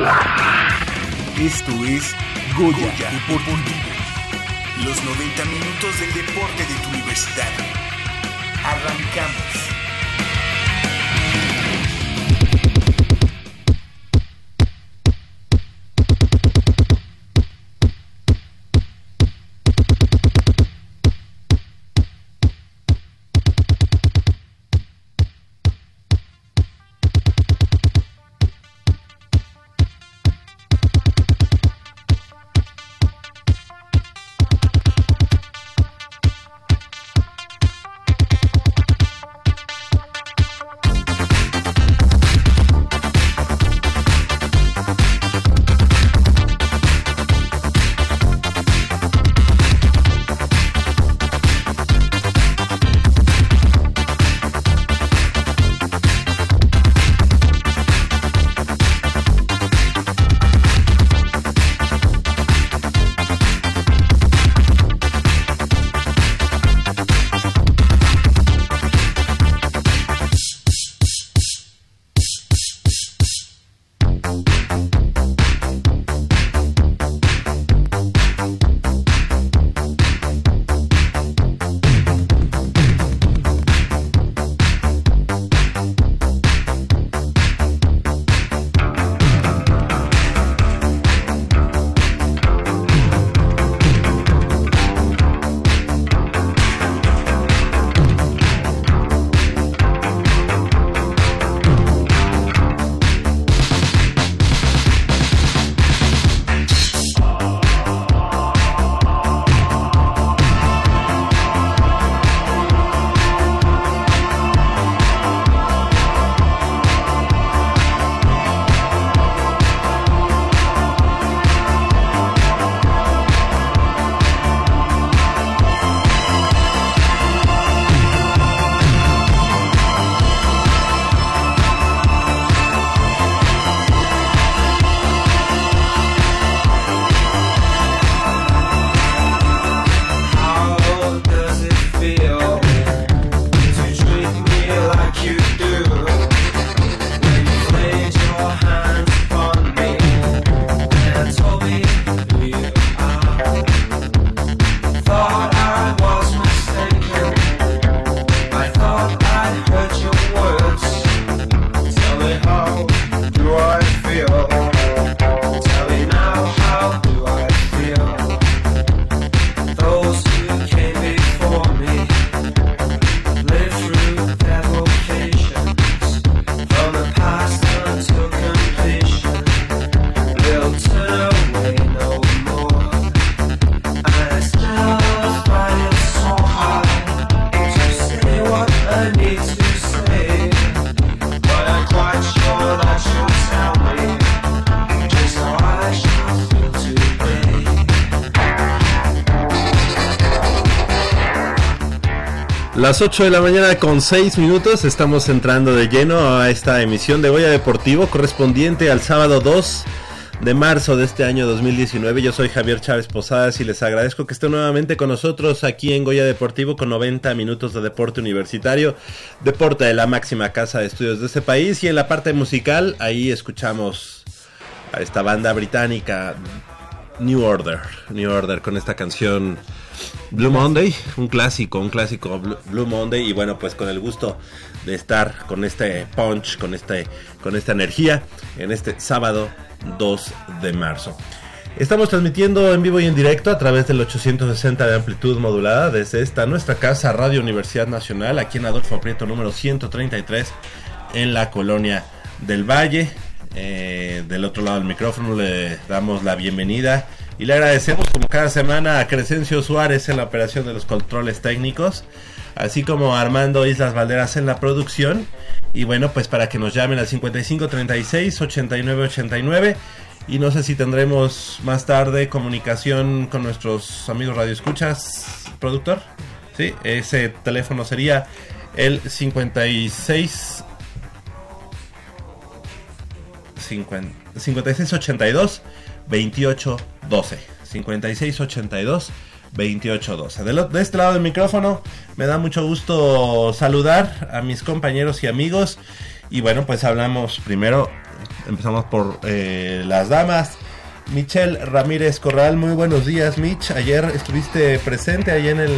Esto es Goya, Deportivo. Los 90 minutos del deporte de tu universidad. Arrancamos. Las 8 de la mañana con 6 minutos estamos entrando de lleno a esta emisión de Goya Deportivo correspondiente al sábado 2 de marzo de este año 2019. Yo soy Javier Chávez Posadas y les agradezco que estén nuevamente con nosotros aquí en Goya Deportivo con 90 minutos de deporte universitario, deporte de la máxima casa de estudios de este país y en la parte musical ahí escuchamos a esta banda británica New Order, New Order con esta canción Blue Monday, un clásico, un clásico Blue, Monday y bueno, pues con el gusto de estar con este punch, con este con esta energía en este sábado 2 de marzo. Estamos transmitiendo en vivo y en directo a través del 860 de amplitud modulada desde esta nuestra casa Radio Universidad Nacional aquí en Adolfo Prieto número 133 en la colonia del Valle. Eh, del otro lado del micrófono le damos la bienvenida y le agradecemos como cada semana a Crescencio Suárez en la operación de los controles técnicos, así como a Armando Islas Valderas en la producción. Y bueno, pues para que nos llamen al 5536 8989 Y no sé si tendremos más tarde comunicación con nuestros amigos Radio Escuchas, productor. Sí, ese teléfono sería el 56 50, 5682 2812. 5682 2812. De, este lado del micrófono me da mucho gusto saludar a mis compañeros y amigos. Y bueno, pues hablamos primero, empezamos por eh, las damas. Michelle Ramírez Corral, muy buenos días Mitch. Ayer estuviste presente ahí en el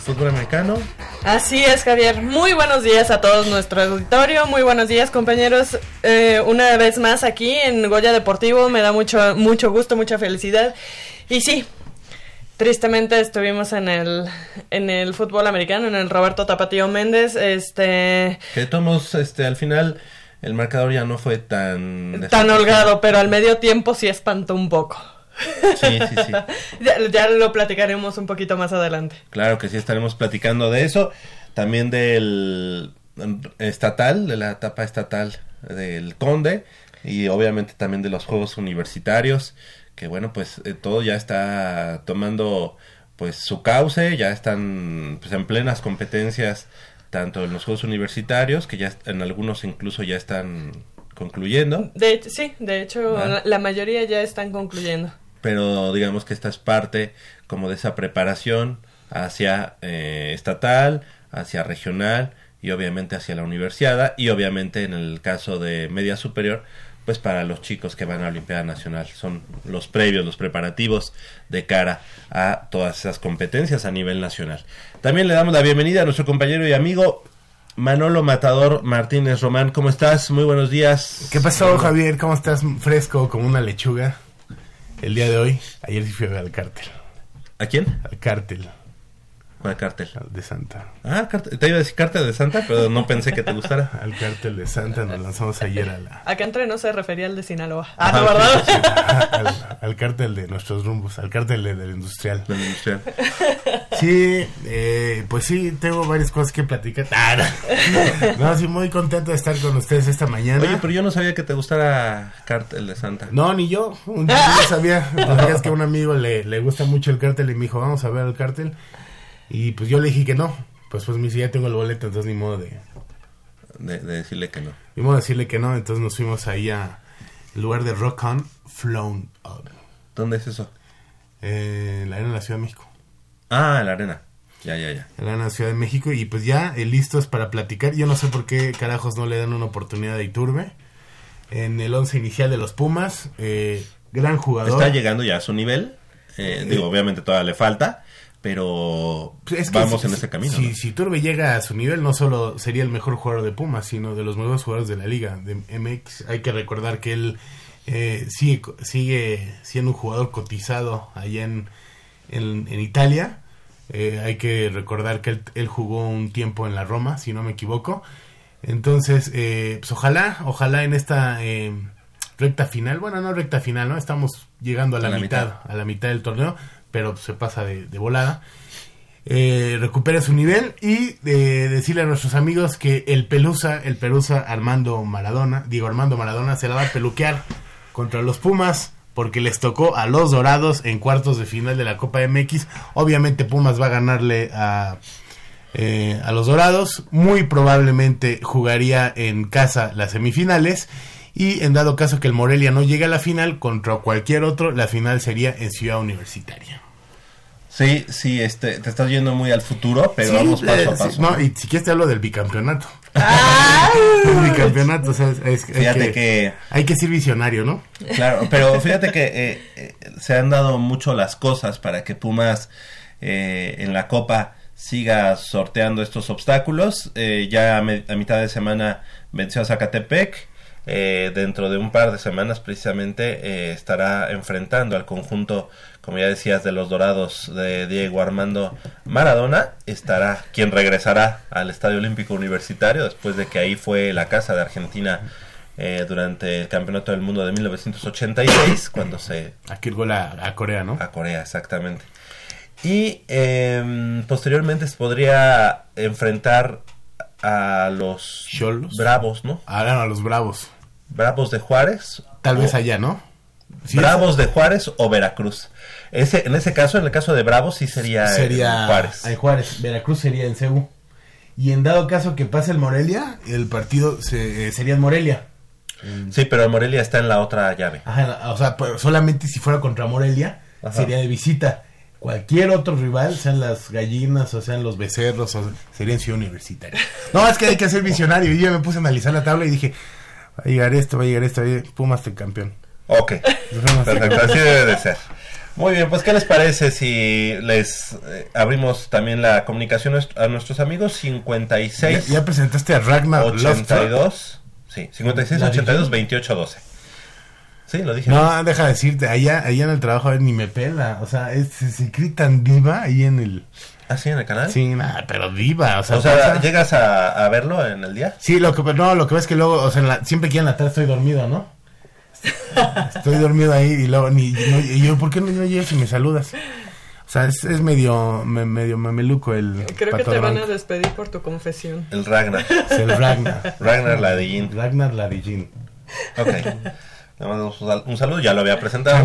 fútbol americano. Así es, Javier. Muy buenos días a todos nuestro auditorio. Muy buenos días, compañeros. Eh, una vez más aquí en Goya Deportivo. Me da mucho, mucho gusto, mucha felicidad. Y sí, tristemente estuvimos en el, en el fútbol americano, en el Roberto Tapatío Méndez. Este. Que tomos, este, al final el marcador ya no fue tan... Tan holgado, pero al medio tiempo sí espantó un poco. Sí, sí, sí. ya, lo platicaremos un poquito más adelante. Claro que sí, estaremos platicando de eso. También del estatal, de la etapa estatal del Conde. Y obviamente también de los Juegos Universitarios. Que bueno, pues eh, todo ya está tomando pues su cauce. Ya están pues, en plenas competencias tanto en los Juegos Universitarios, que ya en algunos incluso ya están concluyendo. De sí, de hecho la, mayoría ya están concluyendo. Pero digamos que esta es parte como de esa preparación hacia eh, estatal, hacia regional y obviamente hacia la universidad y obviamente en el caso de media superior pues para los chicos que van a la Olimpiada Nacional. Son los previos, los preparativos de cara a todas esas competencias a nivel nacional. También le damos la bienvenida a nuestro compañero y amigo Manolo Matador Martínez Román. ¿Cómo estás? Muy buenos días. ¿Qué pasó, Javier? ¿Cómo estás? Fresco como una lechuga el día de hoy. Ayer sí fui a ver al cártel. ¿A quién? Al cártel. ¿Cuál cártel? De Santa. Ah, te iba a decir cártel de Santa, pero no pensé que te gustara. al cártel de Santa nos lanzamos ayer a la... Acá entre no se refería al de Sinaloa. Ah, no, ¿verdad? al, cártel de nuestros rumbos, al cártel de, del industrial. Del industrial. Sí, eh, pues sí, tengo varias cosas que platicar. Ah, no. sí, muy contento de estar con ustedes esta mañana. Oye, pero yo no sabía que te gustara cártel de Santa. No, ni yo. Un día no sabía. es que a un amigo le, le gusta mucho el cártel y me dijo, vamos a ver el cártel. Y pues yo le dije que no. Pues pues me dice, ya tengo el boleto, entonces ni modo de... De, decirle que no. Ni modo de decirle que no, entonces nos fuimos ahí a el lugar de Rock On Flown Up. ¿Dónde es eso? Eh, en la arena de la Ciudad de México. Ah, en la arena. Ya, ya, ya. En la arena de la Ciudad de México y pues ya eh, listos para platicar. Yo no sé por qué carajos no le dan una oportunidad a Iturbe. En el once inicial de los Pumas, eh, gran jugador. Está llegando ya a su nivel. Eh, digo, obviamente todavía le falta pero pues vamos en ese camino. Si, si Turbe llega a su nivel, no solo sería el mejor jugador de Pumas, sino de los mejores jugadores de la liga, de MX. Hay que recordar que él eh, sigue, sigue siendo un jugador cotizado allá en, en, Italia. Eh, hay que recordar que él, jugó un tiempo en la Roma, si no me equivoco. Entonces, eh, pues ojalá, ojalá en esta recta final, bueno, no recta final, ¿no? Estamos llegando a la, mitad, a la mitad del torneo pero se pasa de, volada. Eh, recupera su nivel y eh, decirle a nuestros amigos que el Pelusa, el Pelusa Armando Maradona, digo Armando Maradona, se la va a peluquear contra los Pumas porque les tocó a los Dorados en cuartos de final de la Copa MX. Obviamente Pumas va a ganarle a, eh, a los Dorados. Muy probablemente jugaría en casa las semifinales. Y en dado caso que el Morelia no llegue a la final contra cualquier otro, la final sería en Ciudad Universitaria. Sí, sí, este, te estás yendo muy al futuro, pero vamos paso a paso. no, y si quieres te hablo del bicampeonato. El bicampeonato, o sea, es, fíjate que, Hay que ser visionario, ¿no? Claro, pero fíjate que eh, eh, se han dado mucho las cosas para que Pumas eh, en la Copa siga sorteando estos obstáculos. ya a, a, mitad de semana venció a Zacatepec. dentro de un par de semanas precisamente estará enfrentando al conjunto como ya decías, de los Dorados de Diego Armando Maradona, estará quien regresará al Estadio Olímpico Universitario después de que ahí fue la casa de Argentina eh, durante el Campeonato del Mundo de 1986, cuando se... Aquí el gol a, Corea, ¿no? A Corea, exactamente. Y em, posteriormente se podría enfrentar a los. Bravos, ¿no? Ahora a los Bravos. Bravos de Juárez. Tal vez allá, ¿no? Sí, Bravos de Juárez o Veracruz. Ese, en ese caso, en el caso de Bravos, sí sería, en sería Juárez. en Juárez. Veracruz sería en CEU. Y en dado caso que pase el Morelia, el partido se- eh, sería en Morelia. Sí, pero Morelia está en la otra llave. Ajá, o sea, pero solamente si fuera contra Morelia, Ajá. sería de visita. Cualquier otro rival, sean las gallinas o sean los becerros, o sería en Ciudad Universitaria. No, es que hay que ser visionario. Y yo me puse a analizar la tabla y dije, va a llegar esto, va a llegar esto, Pumas el campeón. Ok, perfecto, así debe de ser. Muy bien, pues ¿qué les parece si les eh, abrimos también la comunicación a nuestros amigos? 56 ¿Ya, ya presentaste a Ragnar Lothbrok? 82, sí, 56 La 82 dije. 28 12. Sí, lo dije. No, deja de decirte, allá, allá en el trabajo a ver, ni me pela. O sea, es, se, se cree tan diva ahí en el... ¿Ah, sí, en el canal? Sí, nada, pero diva. O sea, O sea, pasa- ¿llegas a, a verlo en el día? Sí, lo que no, lo que ves es que luego, o sea, en la- siempre que en la tarde estoy dormido, ¿no? Estoy dormido ahí y luego ni no- y yo, ¿por qué no, no llegas y me saludas? O sea, es, es medio me- medio mameluco el Creo que te van a despedir por tu confesión. El Ragnar. Es el Ragnar. Ragnar Ladillín. Ragnar Ladillín. Ok. Le mandamos un, sal- un saludo, ya lo había presentado.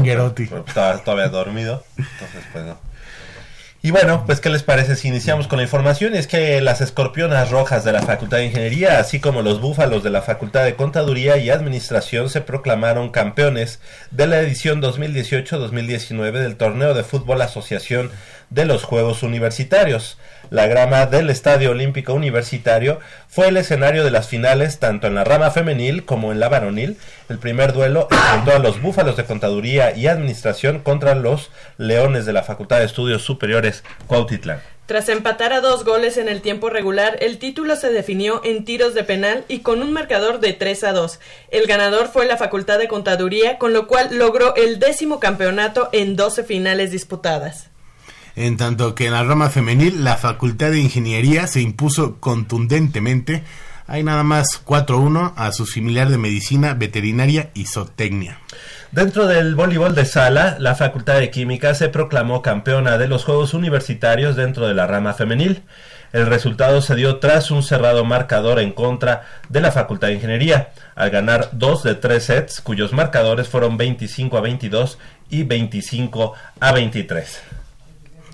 Pero Estaba todavía dormido. Entonces, pues no. Y bueno, pues ¿qué les parece si iniciamos con la información? Es que las escorpionas rojas de la Facultad de Ingeniería, así como los búfalos de la Facultad de Contaduría y Administración, se proclamaron campeones de la edición 2018-2019 del Torneo de Fútbol Asociación de los Juegos Universitarios. La grama del Estadio Olímpico Universitario fue el escenario de las finales tanto en la rama femenil como en la varonil. El primer duelo enfrentó a los búfalos de Contaduría y Administración contra los leones de la Facultad de Estudios Superiores Cuautitlán. Tras empatar a dos goles en el tiempo regular, el título se definió en tiros de penal y con un marcador de 3 a 2. El ganador fue la Facultad de Contaduría, con lo cual logró el décimo campeonato en 12 finales disputadas. En tanto que en la rama femenil, la Facultad de Ingeniería se impuso contundentemente. Hay nada más 4-1 a su similar de Medicina, Veterinaria y Zootecnia. Dentro del voleibol de sala, la Facultad de Química se proclamó campeona de los Juegos Universitarios dentro de la rama femenil. El resultado se dio tras un cerrado marcador en contra de la Facultad de Ingeniería, al ganar dos de tres sets, cuyos marcadores fueron 25 a 22 y 25 a 23.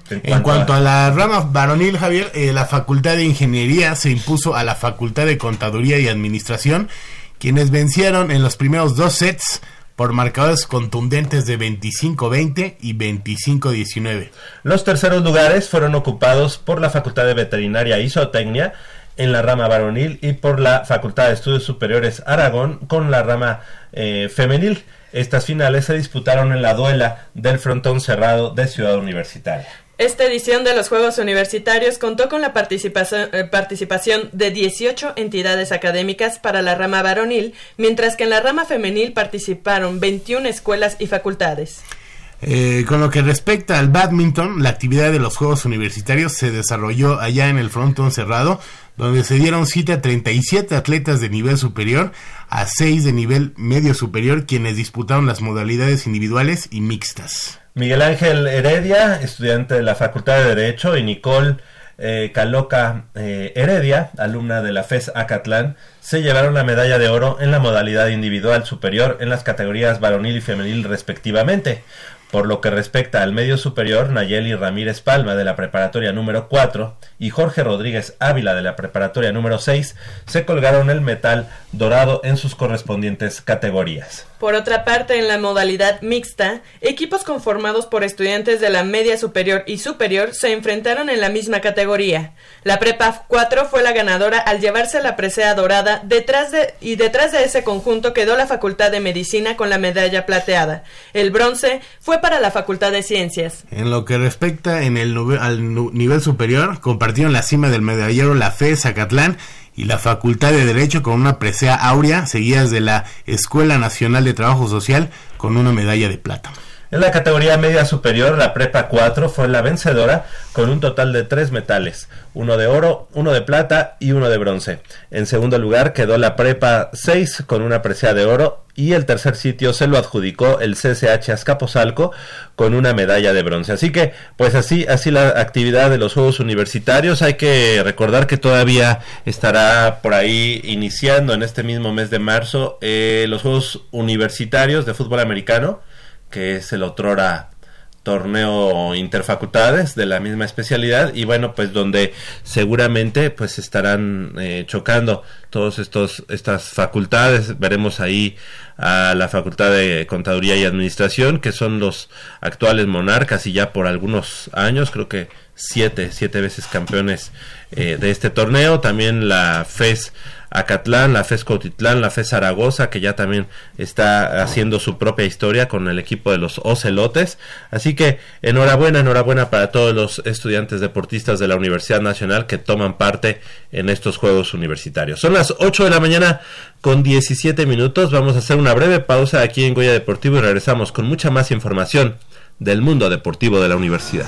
En cuanto a la rama varonil, Javier, eh, la Facultad de Ingeniería se impuso a la Facultad de Contaduría y Administración, quienes vencieron en los primeros dos sets por marcadores contundentes de 25-20 y 25-19. Los terceros lugares fueron ocupados por la Facultad de Veterinaria y Zootecnia en la rama varonil y por la Facultad de Estudios Superiores Aragón con la rama eh, femenil. Estas finales se disputaron en la duela del frontón cerrado de Ciudad Universitaria. Esta edición de los Juegos Universitarios contó con la participación, eh, de 18 entidades académicas para la rama varonil, mientras que en la rama femenil participaron 21 escuelas y facultades. Eh, con lo que respecta al badminton, la actividad de los Juegos Universitarios se desarrolló allá en el frontón cerrado, donde se dieron cita a 37 atletas de nivel superior a 6 de nivel medio superior, quienes disputaron las modalidades individuales y mixtas. Miguel Ángel Heredia, estudiante de la Facultad de Derecho, y Nicole eh, Caloca eh, Heredia, alumna de la FES Acatlán, se llevaron la medalla de oro en la modalidad individual superior en las categorías varonil y femenil respectivamente. Por lo que respecta al medio superior, Nayeli Ramírez Palma de la preparatoria número 4 y Jorge Rodríguez Ávila de la preparatoria número 6 se colgaron el metal dorado en sus correspondientes categorías. Por otra parte, en la modalidad mixta, equipos conformados por estudiantes de la media superior y superior se enfrentaron en la misma categoría. La Prepa 4 fue la ganadora al llevarse la presea dorada detrás de, y detrás de ese conjunto quedó la Facultad de Medicina con la medalla plateada. El bronce fue para la Facultad de Ciencias. En lo que respecta en el al nivel superior, compartieron la cima del medallero la FE Zacatlán y la Facultad de Derecho con una presea áurea, seguidas de la Escuela Nacional de Trabajo Social con una medalla de plata. En la categoría media superior, la Prepa 4 fue la vencedora con un total de tres metales, uno de oro, uno de plata y uno de bronce. En segundo lugar quedó la Prepa 6 con una presea de oro y el tercer sitio se lo adjudicó el CCH Azcapotzalco con una medalla de bronce. Así que, pues así, así la actividad de los Juegos Universitarios. Hay que recordar que todavía estará por ahí iniciando en este mismo mes de marzo eh, los Juegos Universitarios de Fútbol Americano que es el otrora torneo interfacultades de la misma especialidad y bueno pues donde seguramente pues estarán eh, chocando todos estos estas facultades. Veremos ahí a la facultad de contaduría y administración que son los actuales monarcas y ya por algunos años creo que siete siete veces campeones eh, de este torneo. También la FES Acatlán, la FES Cotitlán, la FES Zaragoza, que ya también está haciendo su propia historia con el equipo de los Ocelotes. Así que enhorabuena, enhorabuena para todos los estudiantes deportistas de la Universidad Nacional que toman parte en estos Juegos Universitarios. Son las 8 de la mañana con 17 minutos. Vamos a hacer una breve pausa aquí en Goya Deportivo y regresamos con mucha más información del mundo deportivo de la universidad.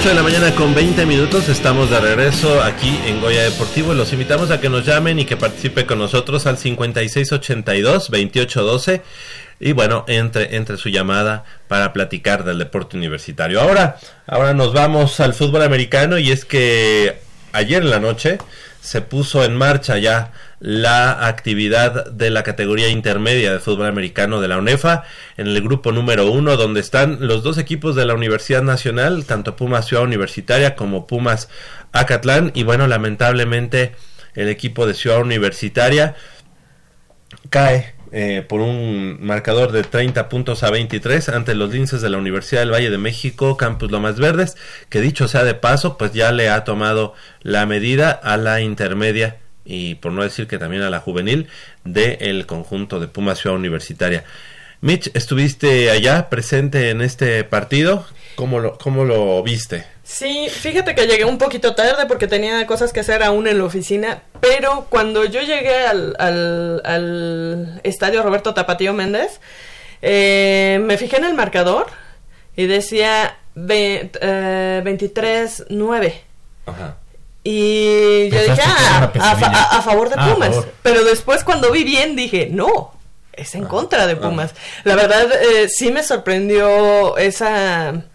8 de la mañana con 20 minutos estamos de regreso aquí en Goya Deportivo. Los invitamos a que nos llamen y que participe con nosotros al 5682-2812 y bueno, entre, entre su llamada para platicar del deporte universitario. Ahora, ahora nos vamos al fútbol americano y es que ayer en la noche se puso en marcha ya la actividad de la categoría intermedia de fútbol americano de la UNEFA en el grupo número uno donde están los dos equipos de la Universidad Nacional, tanto Pumas Ciudad Universitaria como Pumas Acatlán y bueno, lamentablemente el equipo de Ciudad Universitaria cae eh, por un marcador de 30 puntos a 23 ante los linces de la Universidad del Valle de México, Campus Lomas Verdes, que dicho sea de paso, pues ya le ha tomado la medida a la intermedia y por no decir que también a la juvenil del conjunto de Pumas Ciudad Universitaria. Mitch, estuviste allá presente en este partido, ¿cómo lo, cómo lo viste? Sí, fíjate que llegué un poquito tarde porque tenía cosas que hacer aún en la oficina, pero cuando yo llegué al, al, estadio Roberto Tapatío Méndez, eh, me fijé en el marcador y decía 23-9. Eh, y yo dije, ah, a, favor de ah, Pumas. Pero después cuando vi bien dije, no, es en ah, contra de Pumas. La verdad, eh, sí me sorprendió esa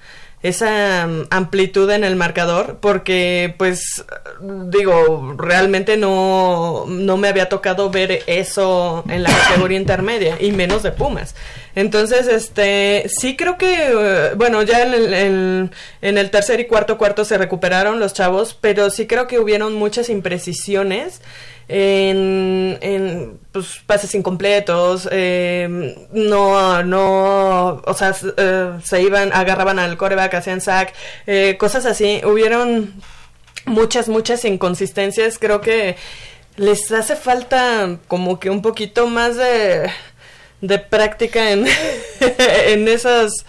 esa mm, amplitud en el marcador porque pues digo realmente no, no me había tocado ver eso en la categoría intermedia y menos de Pumas. Entonces este sí creo que eh, bueno ya en el, en el tercer y cuarto cuarto se recuperaron los chavos pero sí creo que hubieron muchas imprecisiones en, en pues, pases incompletos, eh, no, no, o sea, eh, se iban, agarraban al coreback, hacían sack, eh, cosas así. Hubieron muchas, muchas inconsistencias. Creo que les hace falta como que un poquito más de, de práctica en, en esas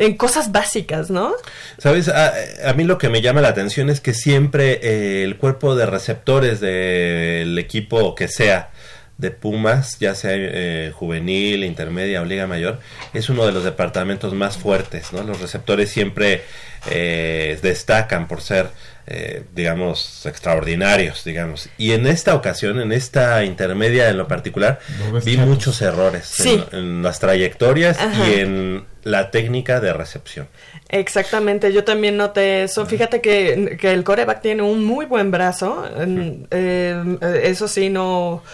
en cosas básicas, ¿no? Sabes, a, mí lo que me llama la atención es que siempre eh, el cuerpo de receptores del equipo que sea de Pumas, ya sea eh, juvenil, intermedia o liga mayor, es uno de los departamentos más fuertes, ¿no? Los receptores siempre eh, destacan por ser, eh, digamos, extraordinarios, digamos. Y en esta ocasión, en esta intermedia en lo particular, vi muchos errores en, las trayectorias y en la técnica de recepción. Exactamente, yo también noté eso. Fíjate que, el coreback tiene un muy buen brazo. eso sí, no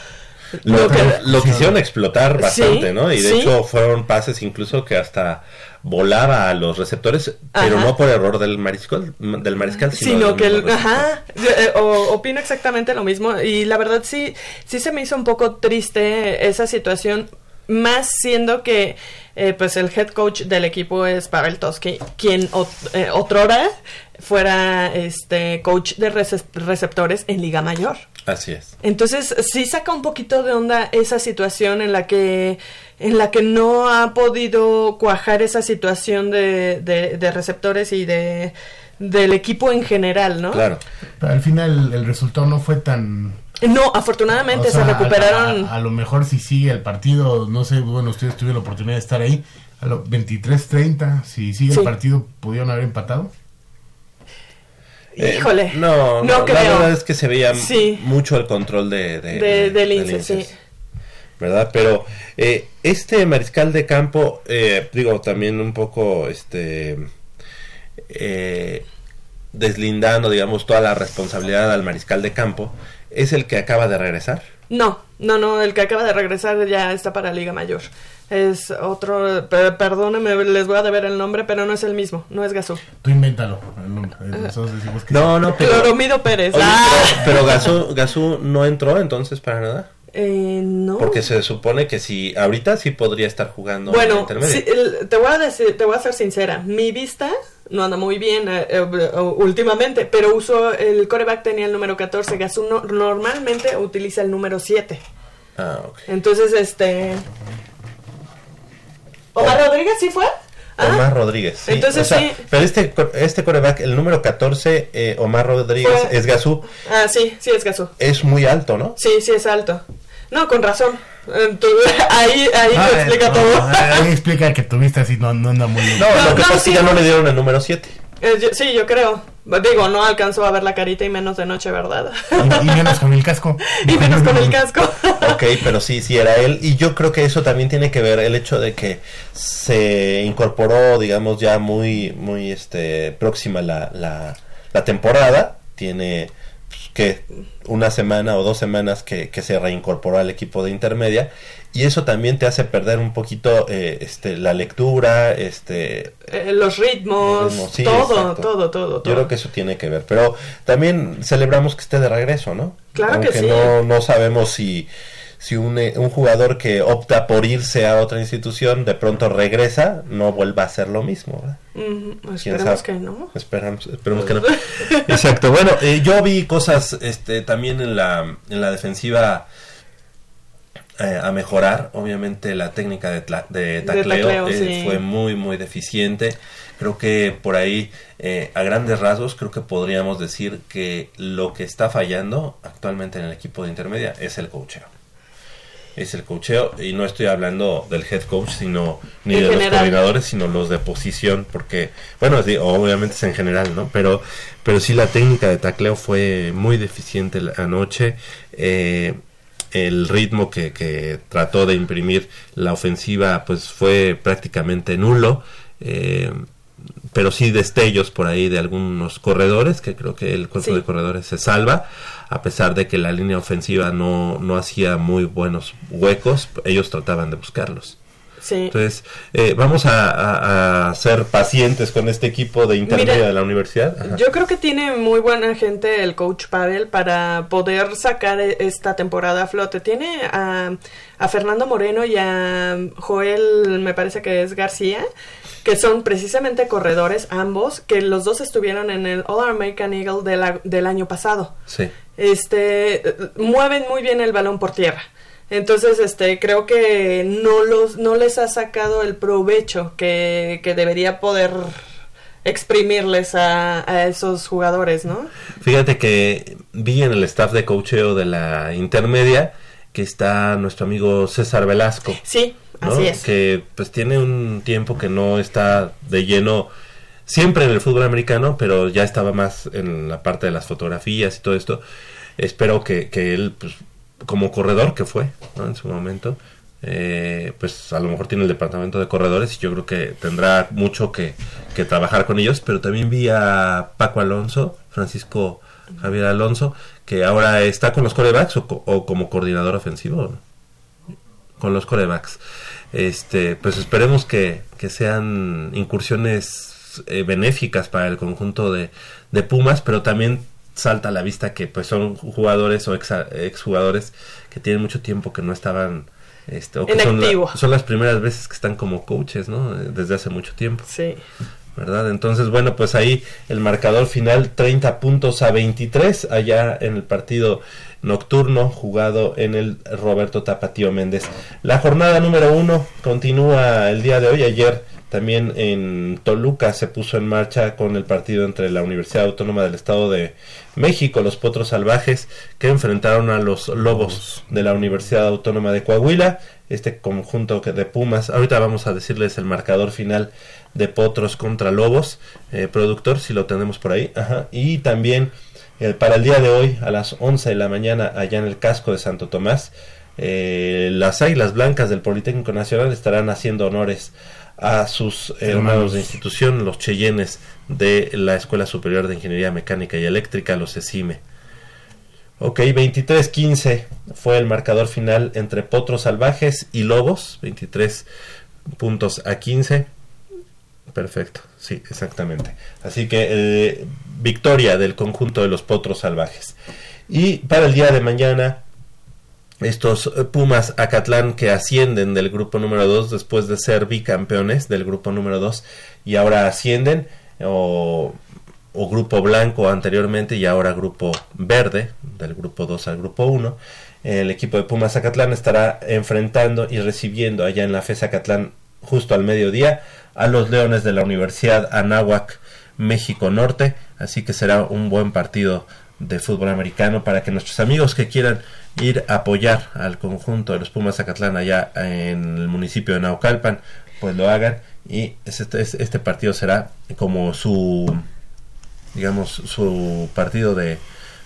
lo, quisieron explotar bastante, ¿no? Y de hecho fueron pases incluso que hasta volaba a los receptores, pero no por error del mariscal, del mariscal sino, que el, ajá, eh, opino exactamente lo mismo y la verdad sí, sí se me hizo un poco triste esa situación, más siendo que eh, pues el head coach del equipo es Pavel Toski, quien eh, otrora fuera este coach de receptores en Liga Mayor. Así es. Entonces, sí saca un poquito de onda esa situación en la que en la que no ha podido cuajar esa situación de, de, receptores y de del equipo en general, ¿no? Claro. Pero al final el resultado no fue tan no, afortunadamente se recuperaron. A, lo mejor si sigue el partido, no sé, bueno, ustedes tuvieron la oportunidad de estar ahí, a los 23-30, si sigue el partido, ¿pudieron haber empatado? Eh, Híjole. no, no, creo. La verdad es que se veía mucho el control de, de, de, sí. ¿Verdad? Pero eh, este mariscal de campo, eh, digo, también un poco, este, deslindando, digamos, toda la responsabilidad al mariscal de campo, es el que acaba de regresar. No, no, no, el que acaba de regresar ya está para Liga Mayor es otro, perdónenme, les voy a deber el nombre, pero no es el mismo, no es Gasú. Tú invéntalo. no, no, pero... Cloromido Pérez. Ah. Pero, pero Gasú, no entró entonces para nada. Eh, no. Porque se supone que si ahorita sí podría estar jugando. Bueno, te voy a decir, te voy a ser sincera, mi vista no anda muy bien eh, eh, últimamente, pero uso el coreback tenía el número 14, Gasú normalmente utiliza el número 7. Ah, ok. Entonces, este ¿Omar Rodríguez sí fue? Omar ah. Rodríguez. Sí. Entonces sí. Pero este, este coreback, el número 14, eh, Omar Rodríguez, es Gazú. Ah, sí, sí es Gazú. Es muy alto, ¿no? Sí, sí es alto. No, con razón. ahí ahí ah, lo explica todo. ahí explica que tuviste así, no, no anda muy bien. No, lo que pasa es que ya no le dieron el número 7. Eh, sí, yo creo. Digo, no alcanzó a ver la carita y menos de noche, ¿verdad? Y, menos con el casco. y menos con el casco. ok, pero sí, sí era él. Y yo creo que eso también tiene que ver el hecho de que se incorporó, digamos, ya muy, muy este, próxima la, la, la temporada. Tiene que una semana o dos semanas que, que, se reincorporó al equipo de intermedia y eso también te hace perder un poquito eh, este la lectura este eh, los ritmos, todo, todo, todo yo creo que eso tiene que ver pero también celebramos que esté de regreso no claro que sí. no no sabemos si si un, eh, un, jugador que opta por irse a otra institución de pronto regresa, no vuelva a hacer lo mismo. esperemos que no. Esperamos, esperemos que no. Exacto. Bueno, eh, yo vi cosas este, también en la, en la defensiva eh, a mejorar. Obviamente la técnica de, de tacleo, fue muy, muy deficiente. Creo que por ahí, a grandes rasgos, creo que podríamos decir que lo que está fallando actualmente en el equipo de intermedia es el coacheo es el cocheo y no estoy hablando del head coach sino ni de los coordinadores sino los de posición porque bueno obviamente es en general no pero pero sí la técnica de tacleo fue muy deficiente anoche. Eh, el ritmo que, que, trató de imprimir la ofensiva pues fue prácticamente nulo. Eh, pero sí destellos por ahí de algunos corredores, que creo que el cuerpo de corredores se salva, a pesar de que la línea ofensiva no, no hacía muy buenos huecos, ellos trataban de buscarlos. Entonces, eh, vamos a, ser pacientes con este equipo de intermedia de la universidad. Yo creo que tiene muy buena gente el coach Pavel para poder sacar e, esta temporada a flote. Tiene a, a Fernando Moreno y a Joel, me parece que es García, que son precisamente corredores ambos, que los dos estuvieron en el All American Eagle del año pasado. Sí. Este, mueven muy bien el balón por tierra. Entonces, este, creo que no los, no les ha sacado el provecho que, que debería poder exprimirles a, a, esos jugadores, ¿no? Fíjate que vi en el staff de coacheo de la intermedia que está nuestro amigo César Velasco. Sí, ¿no? así es. Que pues tiene un tiempo que no está de lleno siempre en el fútbol americano, pero ya estaba más en la parte de las fotografías y todo esto. Espero que, que él, pues, como corredor que fue ¿no? en su momento, eh, pues a lo mejor tiene el departamento de corredores y yo creo que tendrá mucho que, que trabajar con ellos, pero también vi a Paco Alonso, Francisco Javier Alonso, que ahora está con los corebacks o, co- o como coordinador ofensivo con los corebacks. Este, pues esperemos que, que sean incursiones eh, benéficas para el conjunto de, de Pumas, pero también salta a la vista que pues son jugadores o ex, exjugadores que tienen mucho tiempo que no estaban este, o que En son, la- son las primeras veces que están como coaches, ¿no? Desde hace mucho tiempo. Sí. ¿verdad? Entonces, bueno, pues ahí el marcador final 30 puntos a 23 allá en el partido nocturno jugado en el Roberto Tapatío Méndez. La jornada número uno continúa el día de hoy. Ayer también en Toluca se puso en marcha con el partido entre la Universidad Autónoma del Estado de México, los Potros Salvajes, que enfrentaron a los Lobos de la Universidad Autónoma de Coahuila. Este conjunto de Pumas, ahorita vamos a decirles el marcador final de Potros contra Lobos, eh, productor, si lo tenemos por ahí, ajá, y también eh, para el día de hoy a las 11 de la mañana allá en el casco de Santo Tomás, eh, las Águilas Blancas del Politécnico Nacional estarán haciendo honores a sus hermanos Hermanos. de institución, los Cheyennes de la Escuela Superior de Ingeniería Mecánica y Eléctrica, los ESIME. Ok, 23-15 fue el marcador final entre Potros Salvajes y Lobos, 23 puntos a 15. Perfecto, sí, exactamente. Así que eh, victoria del conjunto de los Potros Salvajes. Y para el día de mañana, estos eh, Pumas Acatlán que ascienden del grupo número 2 después de ser bicampeones del grupo número 2 y ahora ascienden o, o grupo blanco anteriormente y ahora grupo verde del grupo 2 al grupo 1 el equipo de Pumas Acatlán estará enfrentando y recibiendo allá en la FES Acatlán justo al mediodía a los Leones de la Universidad Anáhuac México Norte así que será un buen partido de fútbol americano para que nuestros amigos que quieran ir a apoyar al conjunto de los Pumas Zacatlán allá en el municipio de Naucalpan, pues lo hagan y este, este, partido será como su digamos su partido de,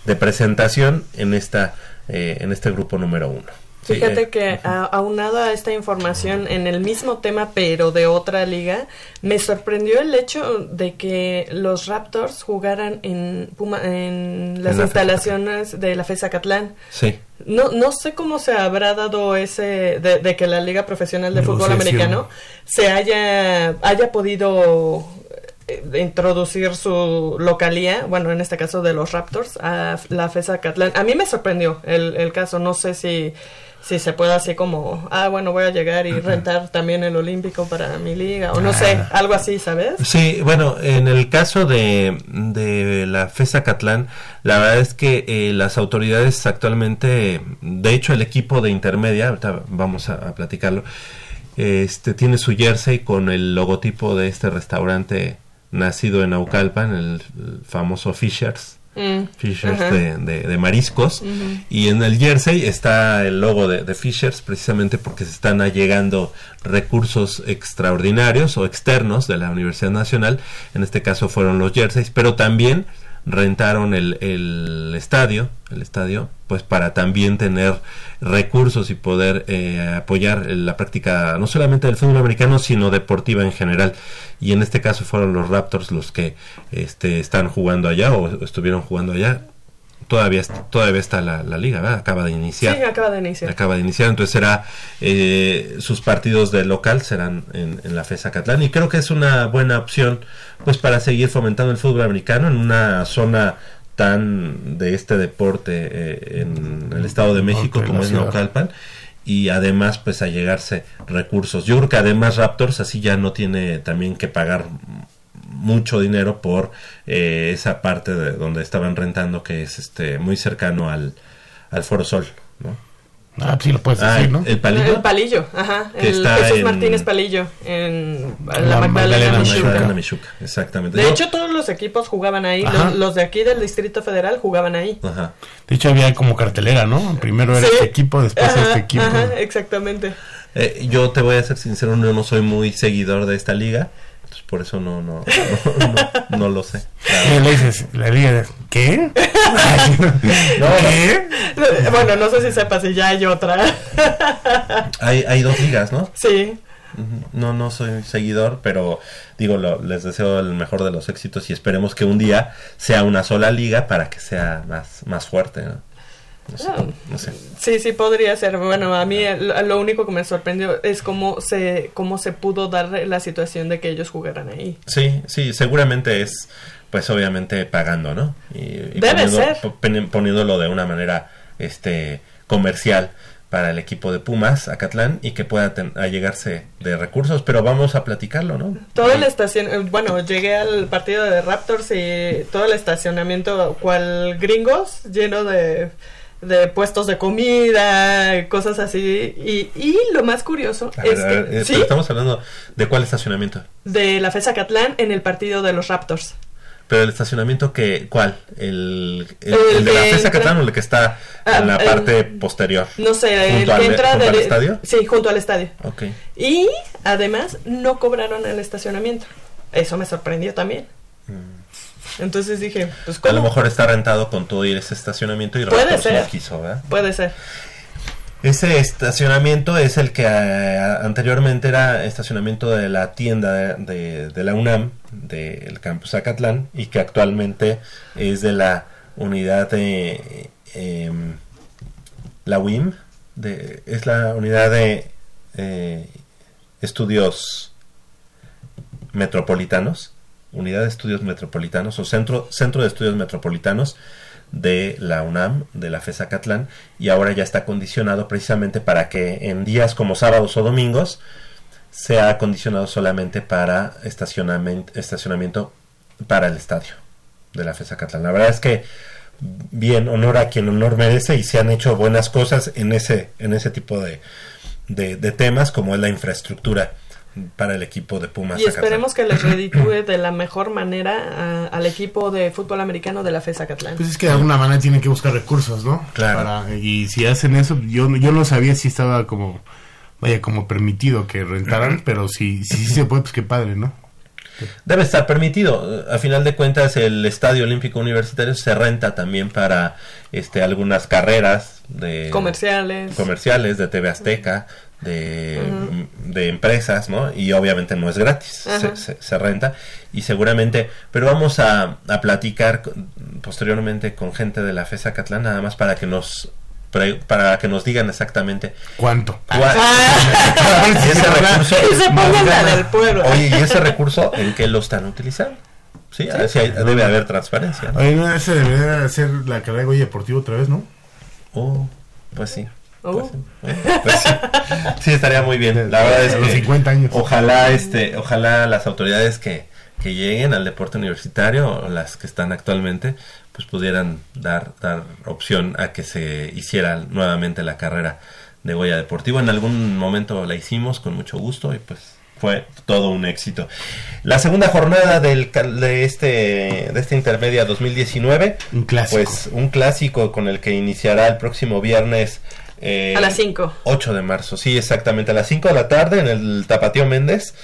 de presentación en esta eh, en este grupo número uno. Fíjate que a- aunado a esta información en el mismo tema pero de otra liga, me sorprendió el hecho de que los Raptors jugaran en Puma, en las En la instalaciones de la FES Acatlán. sí. No, no sé cómo se habrá dado ese de, de que la Liga Profesional de Fútbol. Americano se haya, haya podido introducir su localía, bueno, en este caso de los Raptors, a la FESA Catlán. A mí me sorprendió el, el caso, no sé si, si se puede así como, ah, bueno, voy a llegar y rentar también el Olímpico para mi liga, o no sé, Ah. algo así, ¿sabes? Sí, bueno, en el caso de, de la FESA Catlán, la verdad es que eh, las autoridades actualmente, de hecho el equipo de intermedia, ahorita vamos a, a platicarlo, este tiene su jersey con el logotipo de este restaurante nacido en Naucalpan, el, el famoso Fishers. Mm, Fishers de, de- de mariscos. Y en el jersey está el logo de, de Fishers precisamente porque se están allegando recursos extraordinarios o externos de la Universidad Nacional. En este caso fueron los jerseys pero también rentaron el, el estadio el estadio pues para también tener recursos y poder eh, apoyar la práctica no solamente del fútbol americano sino deportiva en general. Y en este caso fueron los Raptors los que este, están jugando allá o estuvieron jugando allá todavía todavía está la, la liga ¿verdad? acaba de iniciar Sí, acaba de iniciar. acaba de iniciar, entonces será eh, sus partidos de local serán en, en la FESA Catlán y creo que es una buena opción pues para seguir fomentando el fútbol americano en una zona tan de este deporte eh, en el Estado de México como es. Naucalpan y además pues a llegarse recursos. Yo creo que además Raptors así ya no tiene también que pagar mucho dinero por eh, esa parte de donde estaban rentando que es este muy cercano al, al Foro Sol, ¿no? Ah, sí lo puedes Ah, decir, ¿no? el palillo. El palillo, ajá. Que El está Jesús en- Martínez Palillo en la, La Magdalena Magdalena Michuca. Exactamente. De Yo- hecho, todos los equipos jugaban ahí. Los, los de aquí del Distrito Federal jugaban ahí. Ajá. De hecho, había como cartelera, ¿no? Primero era Sí. este equipo, después Ajá, este equipo. Ajá, exactamente. Eh, yo te voy a ser sincero, yo no soy muy seguidor de esta liga, por eso no, no, no, no, no lo sé. Y le dices, la liga, de- ¿qué? ¿Qué? Bueno, no sé si sepas si ya hay otra. Hay, hay dos ligas, ¿no? sí. No, no soy seguidor, pero digo, lo- les deseo el mejor de los éxitos y esperemos que un día sea una sola liga para que sea más, más fuerte, ¿no? No sé, Ah. no sé. Sí, sí podría ser. Bueno, a mí lo único que me sorprendió es cómo se cómo se pudo dar la situación de que ellos jugaran ahí. Sí, sí, seguramente es, pues obviamente pagando, ¿no? Y, y Debe poniendo- ser. po- poni- poniéndolo de una manera, este, comercial para el equipo de Pumas, Acatlán, y que pueda allegarse de recursos, pero vamos a platicarlo, ¿no? Todo el estacion eh, bueno, llegué al partido de Raptors y todo el estacionamiento cual gringos, lleno de, de puestos de comida, cosas así. Y, y lo más curioso ver, es ver, que eh, ¿sí? pero estamos hablando de cuál estacionamiento. de la FESA Catlán en el partido de los Raptors. Pero el estacionamiento que, ¿cuál? ¿El, el, El el de la FESA Catán o el que está Ah, en la parte posterior? No sé, el ¿Junto que al- entra junto al de- estadio? Sí, junto al estadio. Ok. Y además no cobraron el estacionamiento. Eso me sorprendió también. Entonces dije, pues Mm. A ¿cómo? lo mejor está rentado con todo y ese estacionamiento y Puede ser. quiso, ¿verdad? Puede ser. Ese estacionamiento es el que eh, anteriormente era estacionamiento de la tienda de, de- de la UNAM, del campus Acatlán, y que actualmente es de la unidad de em, la UIM, de, es la unidad de eh, estudios metropolitanos, unidad de estudios metropolitanos o centro, centro de estudios metropolitanos de la UNAM, de la FESA Catlán, y ahora ya está condicionado precisamente para que en días como sábados o domingos sea acondicionado solamente para estacionamiento, estacionamiento para el estadio de la FESA Catlán. La verdad es que bien, honor a quien honor merece y se han hecho buenas cosas en ese, en ese tipo de, de, de temas como es la infraestructura para el equipo de Pumas. Y Zacatlán. esperemos que les reditúe de la mejor manera a- al equipo de fútbol americano de la FESA Catlán. Pues es que de alguna manera tienen que buscar recursos, ¿no? Claro. Para- y si hacen eso, yo, yo no sabía si estaba como, vaya, como permitido que rentaran, pero si, si sí se puede, pues qué padre, ¿no? Debe estar permitido. A final de cuentas, el Estadio Olímpico Universitario se renta también para este algunas carreras de Comerciales. comerciales de TV Azteca, de, de empresas, ¿no? Y obviamente no es gratis, se, se- se renta y seguramente, pero vamos a, a platicar posteriormente con gente de la FESA Catlán nada más para que nos para que nos digan exactamente ¿Cuánto? cuál Ah, y ese recurso y se pongan la del pueblo. Oye, ¿y ese recurso en qué lo están utilizando? Sí, hay- debe haber transparencia. ¿no? Oye, no, ese debería ser la carrera de Deportivo otra vez, ¿no? Oh, pues sí. Oh. Pues, sí. Pues sí. Estaría muy bien. La verdad es A los que 50 años. ojalá este, ojalá las autoridades que, que lleguen al deporte universitario, las que están actualmente, pues pudieran dar, dar opción a que se hiciera nuevamente la carrera de Goya Deportivo. En algún momento la hicimos con mucho gusto y pues fue todo un éxito. La segunda jornada del, cal- de este de esta intermedia 2019, Un clásico. pues un clásico con el que iniciará el próximo viernes eh, A las 5. 8 de marzo, sí, exactamente. A las 5 de la tarde en el Tapatío Méndez,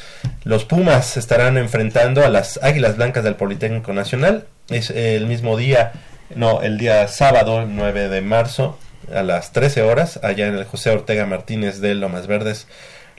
los Pumas se estarán enfrentando a las Águilas Blancas del Politécnico Nacional. Es el mismo día, no, el día sábado, el 9 de marzo, a las 13 horas, allá en el José Ortega Martínez de Lomas Verdes.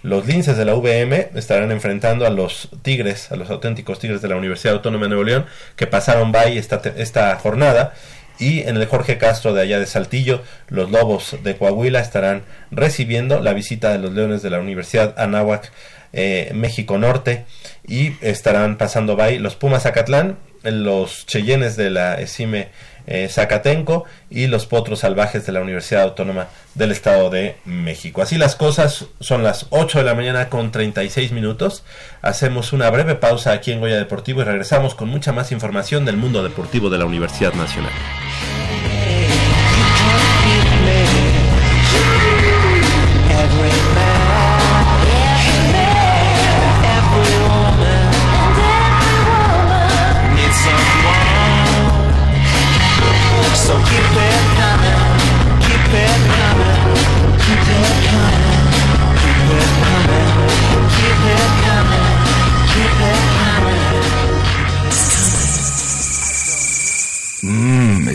Los linces de la VM estarán enfrentando a los Tigres, a los auténticos Tigres de la Universidad Autónoma de Nuevo León, que pasaron by esta, esta jornada. Y en el Jorge Castro de allá de Saltillo, los Lobos de Coahuila estarán recibiendo la visita de los Leones de la Universidad Anáhuac, eh, México Norte. Y estarán pasando by los Pumas Zacatlán, los Cheyennes de la ESIME eh, Zacatenco y los Potros Salvajes de la Universidad Autónoma del Estado de México. Así las cosas, son las 8 de la mañana con 36 minutos. Hacemos una breve pausa aquí en Goya Deportivo y regresamos con mucha más información del mundo deportivo de la Universidad Nacional.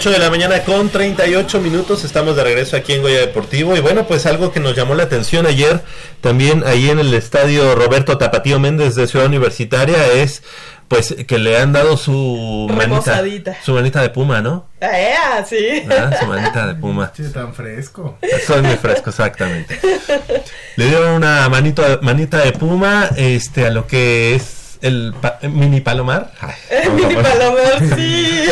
Ocho de la mañana con 38 minutos, estamos de regreso aquí en Goya Deportivo y bueno, pues algo que nos llamó la atención ayer, también ahí en el estadio Roberto Tapatío Méndez de Ciudad Universitaria es pues que le han dado su manita, su manita de puma, ¿no? Eh, sí. Ah, Su manita de puma. Che, tan fresco. Soy muy fresco, exactamente. Le dieron una manito, manita de puma este, a lo que es el pa- mini palomar. Ay, El ¿cómo- mini palomar, sí.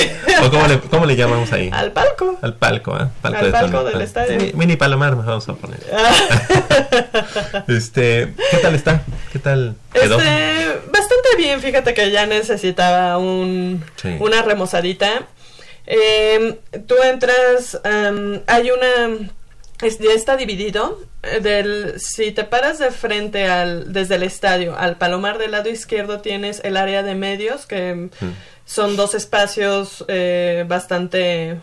¿O cómo le, cómo le llamamos ahí? Al palco. Al palco, ¿eh? Al de palco del estadio. Sí, mini palomar nos vamos a poner. Ah. este, ¿qué tal está? ¿Qué tal quedó? Este, bastante bien, fíjate que ya necesitaba un, Sí. una remozadita. Eh, tú entras, am, hay una, es- ya está dividido. eh, Del, si te paras de frente al, desde el estadio al palomar del lado izquierdo tienes el área de medios que Mm. son dos espacios eh, bastante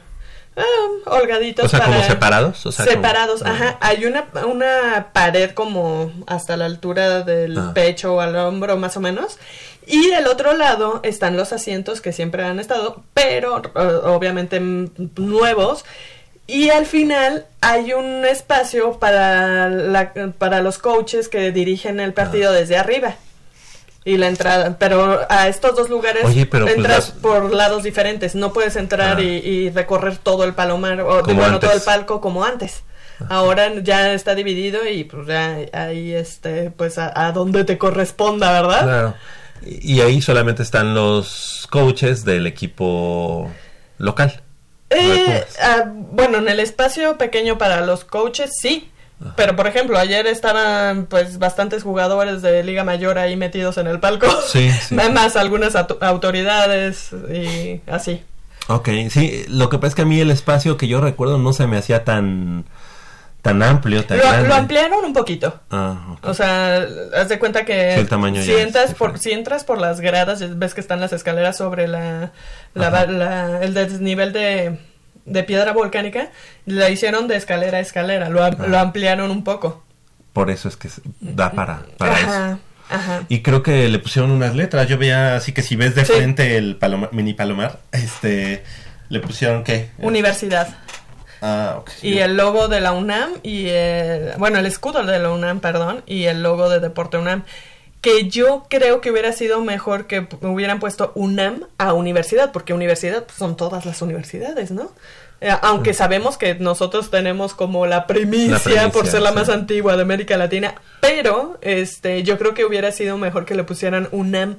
ah, holgaditos O sea, como para- separados, o sea, separados, Ah. ajá. Hay una, una pared como hasta la altura del Ah. pecho o al hombro más o menos. Y del otro lado están los asientos que siempre han estado, pero eh, obviamente nuevos. Y al final hay un espacio para, la- para los coaches que dirigen el partido Ah. desde arriba. Y la entrada, pero a estos dos lugares Oye, pero pues entras las- por lados diferentes, no puedes entrar Ah. y, y recorrer todo el palomar, o bueno, todo el palco como antes. Ahora ya está dividido y pues ya ahí este, pues a, a donde te corresponda, ¿verdad? Claro. Y ahí solamente están los coaches del equipo local. Eh, ah, bueno, en el espacio pequeño para los coaches, sí. Pero, por ejemplo, ayer estaban, pues, bastantes jugadores de Liga Mayor ahí metidos en el palco. Sí, sí. Más algunas auto- autoridades y así. Ok, sí, lo que pasa es que a mí el espacio que yo recuerdo no se me hacía tan tan amplio, tan Lo, lo ampliaron un poquito. Ah, ok. O sea, haz de cuenta que Sí, el tamaño si entras por si entras por las gradas, ves que están las escaleras sobre la, la- Ajá. la- el desnivel de, de piedra volcánica, la hicieron de escalera a escalera, lo, Ah. lo ampliaron un poco. Por eso es que da para, para eso. Ajá, ajá. Y creo que le pusieron unas letras. Yo veía así que si ves de Sí. frente el paloma- mini palomar, este, le pusieron qué? Universidad. Ah, ok. Y el logo de la UNAM y el, bueno, el escudo de la UNAM, perdón, y el logo de Deporte UNAM. Que yo creo que hubiera sido mejor que hubieran puesto UNAM a universidad, porque universidad pues, son todas las universidades, ¿no? Eh, aunque sabemos que nosotros tenemos como la primicia, La primicia, por ser la sí. más antigua de América Latina, pero este yo creo que hubiera sido mejor que le pusieran UNAM.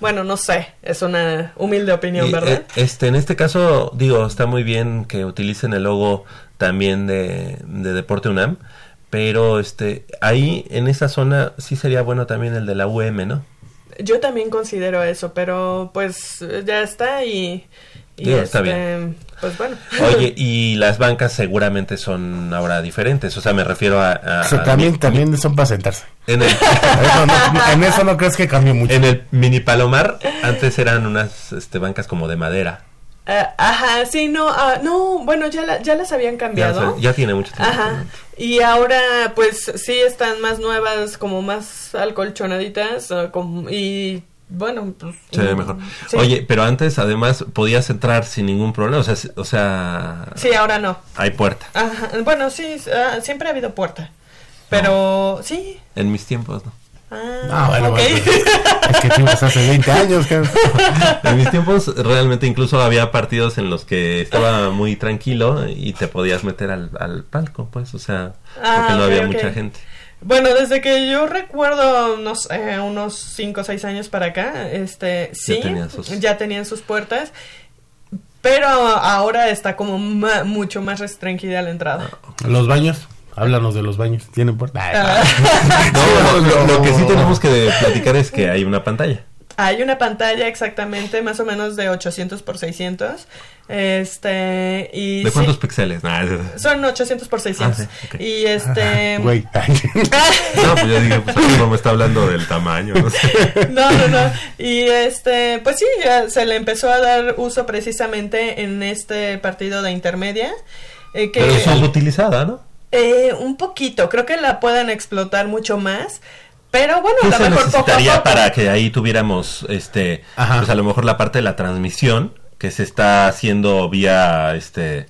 Bueno, no sé, es una humilde opinión, Y, ¿verdad? eh, este, en este caso, digo, está muy bien que utilicen el logo también de, de Deporte UNAM, pero este, ahí en esa zona sí sería bueno también el de la UM, ¿no? Yo también considero eso, pero pues ya está y, está este, bien. pues bueno. Oye, y las bancas seguramente son ahora diferentes. O sea, me refiero a. a- O sea, a también, mi- también son para sentarse. En el, Eso no- en eso no crees que cambie mucho. en el mini Palomar, antes eran unas este, bancas como de madera. Ah, ajá, sí, no, ah, no, bueno, ya, la- ya las habían cambiado. ya tiene mucho tiempo. Ajá. Y ahora, pues sí están más nuevas, como más alcolchonaditas. y bueno, pues. Se ve mejor. sí. Oye, pero antes además podías entrar sin ningún problema. O sea, o sea Sí, ahora no. hay puerta. Ajá, bueno, sí, ah, siempre ha habido puerta. Pero sí. En mis tiempos, ¿no? Ah, Ah, bueno, ok. bueno, pues, es que tú ibas hace 20 años. que- En mis tiempos realmente incluso había partidos en los que estaba muy tranquilo y te podías meter al, al palco, pues, o sea, Ah, porque no ok, había mucha gente. Bueno, desde que yo recuerdo unos, eh, unos 5 o 6 años para acá, este, sí, tenían sus- ya tenían sus puertas, pero ahora está como ma- mucho más restringida la entrada. Los baños. Háblanos de los baños. ¿Tienen puerta? Ay, Ah. No, lo, lo que sí tenemos que platicar es que hay una pantalla. Hay una pantalla exactamente, más o menos de 800 por 600, este, y ¿De sí, cuántos píxeles? Nah, es- son 800 por 600, Ah, sí, ok. y este... Güey. no, pues yo dije, pues no me está hablando del tamaño, no sé. No, no, no. Y este, pues sí, ya se le empezó a dar uso precisamente en este partido de intermedia. eh, que Pero es utilizada, ¿no? eh, un poquito, creo que la puedan explotar mucho más. Pero bueno, ¿Qué a lo se mejor poco a necesitaría poco. para que ahí tuviéramos, este, Ajá. pues a lo mejor la parte de la transmisión que se está haciendo vía, este,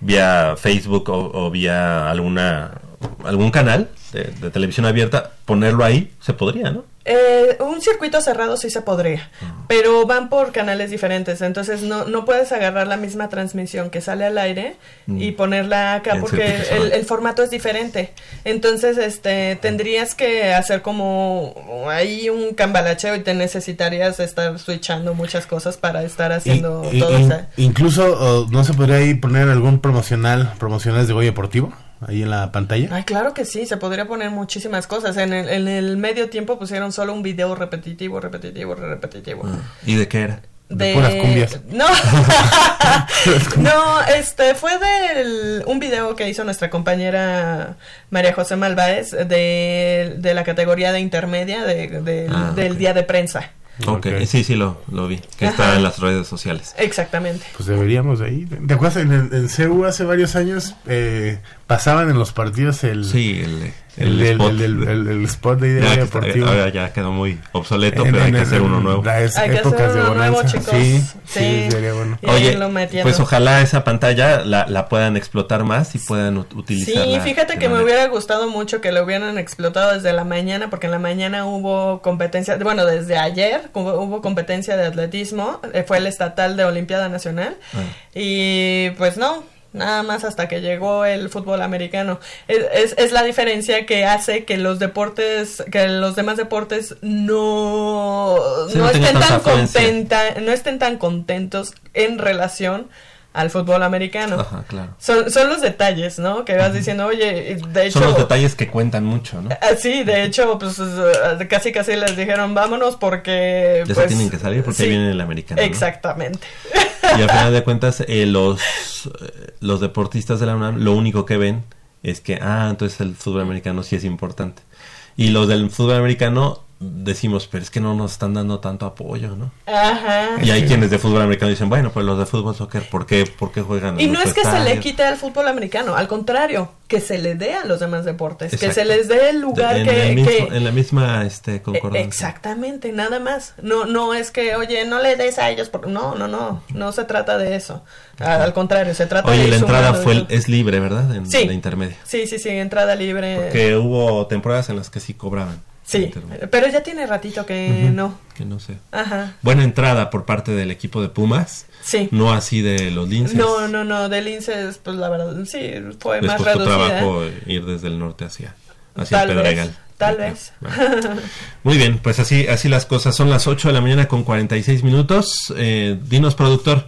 vía Facebook o, o vía alguna, algún canal de, de televisión abierta, ponerlo ahí, se podría, ¿no? Eh, un circuito cerrado sí se podría, pero van por canales diferentes, entonces no, no puedes agarrar la misma transmisión que sale al aire y ponerla acá porque el, formato es diferente. Entonces, este, tendrías que hacer como ahí un cambalacheo y te necesitarías estar switchando muchas cosas para estar haciendo Y- y- todo. in- esa- incluso, oh, ¿no se podría ahí poner algún promocional, promocionales de Goya Deportivo? Ahí en la pantalla. Ay, claro que sí, se podría poner muchísimas cosas. En el, en el medio tiempo pusieron solo un video repetitivo, repetitivo, repetitivo. ¿Y de qué era? De puras cumbias. No, no, este fue del un video que hizo nuestra compañera María José Malváez de, de la categoría de intermedia de- del- Ah, del día de prensa. Ok, Ok. sí, sí, lo, lo vi, que está Ajá. en las redes sociales. Exactamente. Pues deberíamos de ir. ¿Te acuerdas? En, el- en CU hace varios años eh, pasaban en los partidos el, Sí, el, el, el, del- spot. el el- el spot de está- Deportivo. ahora ya quedó muy obsoleto, En- pero hay en- que hacer uno nuevo. Hay que épocas hacer de uno nuevo, chicos. Sí, sí, Sí. sería bueno. Oye, pues ojalá esa pantalla la, la puedan explotar más y puedan ut- Sí, utilizarla. fíjate que me hubiera gustado mucho que lo hubieran explotado desde la mañana, porque en la mañana hubo competencia, bueno, desde ayer hubo, hubo competencia de atletismo, eh, fue el estatal de Olimpiada Nacional, Ah. y pues no, nada más hasta que llegó el fútbol americano. Es, es, es la diferencia que hace que los deportes, que los demás deportes no, Sí, no, estén tan contenta, no estén tan contentos en relación al fútbol americano. Ajá, claro. Son, son los detalles, ¿no? Que vas diciendo, oye, de hecho... Son los detalles que cuentan mucho, ¿no? Ah, Sí, de hecho, pues eh, casi casi les dijeron, vámonos porque... Ya pues, se tienen que salir porque sí, viene el americano. ¿no? Exactamente. Y al final de cuentas, eh, los, eh, los deportistas de la UNAM lo único que ven es que, ah, entonces el fútbol americano sí es importante. Y los del fútbol americano decimos, pero es que no nos están dando tanto apoyo, ¿no? Ajá. Y hay quienes de fútbol americano dicen, bueno, pues los de fútbol soccer, ¿por qué, por qué juegan? Y no es que se le quite al fútbol americano, al contrario, que se le dé a los demás deportes, que se les dé el lugar en, que... el mismo- que- en la misma este, concordancia. Exactamente, nada más. No, no es que, oye, no le des a ellos. Por... No, no, no. No se trata de eso. Al, contrario, se trata de. Oye, la ir entrada fue eso. es libre, ¿verdad? En Sí. la intermedia. Sí, sí, sí, entrada libre. Que hubo temporadas en las que sí cobraban. Sí, pero ya tiene ratito que no. Que no sé. Ajá. Buena entrada por parte del equipo de Pumas. Sí. No así de los linces. No, no, no. De Linces, pues la verdad, sí, fue Les más costó reducida. trabajo ir desde el norte hacia, hacia Tal el vez, Pedregal. tal vez. Muy bien, pues así, así las cosas. Son las 8 de la mañana con 46 minutos. Eh, dinos, productor,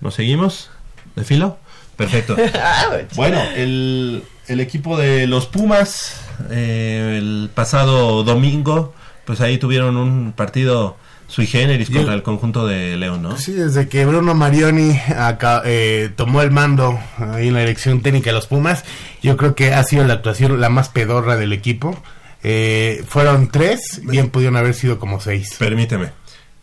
¿nos seguimos? ¿De filo? Perfecto. Bueno, el, el equipo de los Pumas, eh, el pasado domingo, pues ahí tuvieron un partido sui generis contra el conjunto de León, ¿no? Sí, desde que Bruno Marioni acá, eh, tomó el mando ahí en la dirección técnica de los Pumas, yo creo que ha sido la actuación la más pedorra del equipo. Eh, fueron tres, bien pudieron haber sido como seis. Permíteme.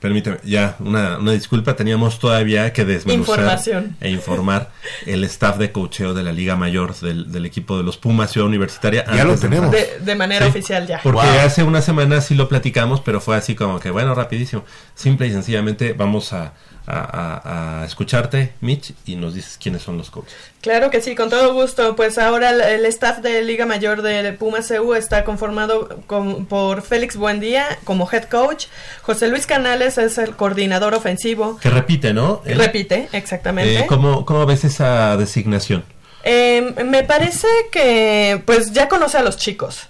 Permíteme, ya, una, una disculpa, teníamos todavía que desmenuzar Información. e informar el staff de cocheo de la Liga Mayor del, del equipo de los Pumas Ciudad Universitaria. Ya lo antes de tenemos. De, de manera Sí, oficial ya. Porque Wow. hace una semana sí lo platicamos, pero fue así como que, bueno, rapidísimo. Simple y sencillamente vamos a, a, a- a escucharte, Mitch, y nos dices quiénes son los coaches. Claro que sí, con todo gusto. Pues ahora el, el staff de Liga Mayor de Pumas CU está conformado con- por Félix Buendía como head coach, José Luis Canales es el coordinador ofensivo. Que repite, ¿no? Repite, exactamente. Eh, ¿cómo, ¿Cómo ves esa designación? Eh, me parece que pues ya conoce a los chicos.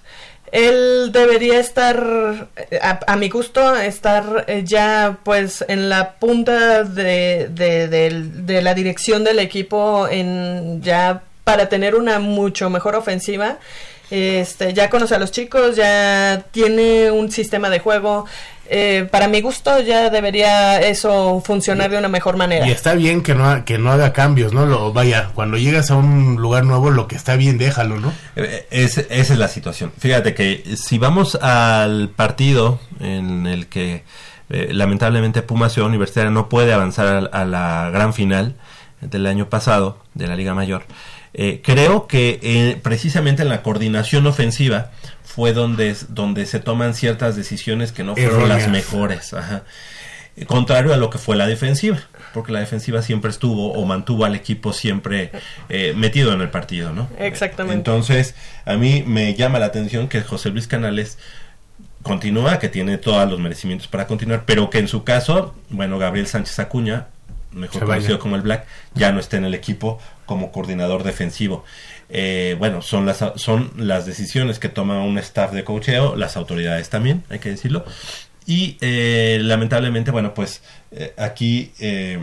Él debería estar, a, a mi gusto, estar eh, ya pues en la punta de, de la dirección del equipo en ya para tener una mucho mejor ofensiva. Este, ya conoce a los chicos, ya tiene un sistema de juego. Eh, para mi gusto ya debería eso funcionar de una mejor manera. Y está bien que no, ha- que no haga cambios, ¿no? Lo, vaya, cuando llegas a un lugar nuevo, lo que está bien, déjalo, ¿no? Eh, es- esa es la situación. Fíjate que si vamos al partido en el que eh, lamentablemente Puma Ciudad Universitaria no puede avanzar a, a la gran final del año pasado de la Liga Mayor, eh, creo que eh, precisamente en la coordinación ofensiva fue donde, donde se toman ciertas decisiones que no fueron las mejores. Ajá. Contrario a lo que fue la defensiva, porque la defensiva siempre estuvo o mantuvo al equipo siempre eh, metido en el partido, ¿no? Exactamente. Entonces, a mí me llama la atención que José Luis Canales continúa, que tiene todos los merecimientos para continuar, pero que en su caso, bueno, Gabriel Sánchez Acuña, mejor Se vaya. conocido como el Black, ya no está en el equipo como coordinador defensivo. Eh, bueno, son las, son las decisiones que toma un staff de cocheo, las autoridades también, hay que decirlo. Y eh, lamentablemente, bueno, pues eh, aquí eh,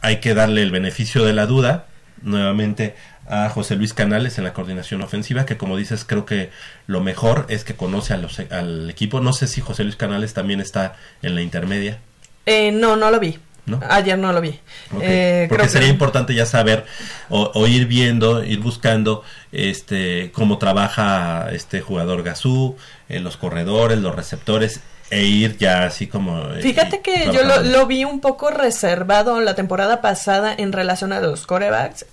hay que darle el beneficio de la duda nuevamente a José Luis Canales en la coordinación ofensiva, que como dices, creo que lo mejor es que conoce a los- al equipo. No sé si José Luis Canales también está en la intermedia. Eh, no, no lo vi. ¿No? Ayer no lo vi. Eh, Porque creo sería que- importante ya saber o, o ir viendo, ir buscando este cómo trabaja este jugador Gazú, eh, los corredores, los receptores e ir ya así como eh, Fíjate que yo lo, lo vi un poco reservado la temporada pasada en relación a los corebacks.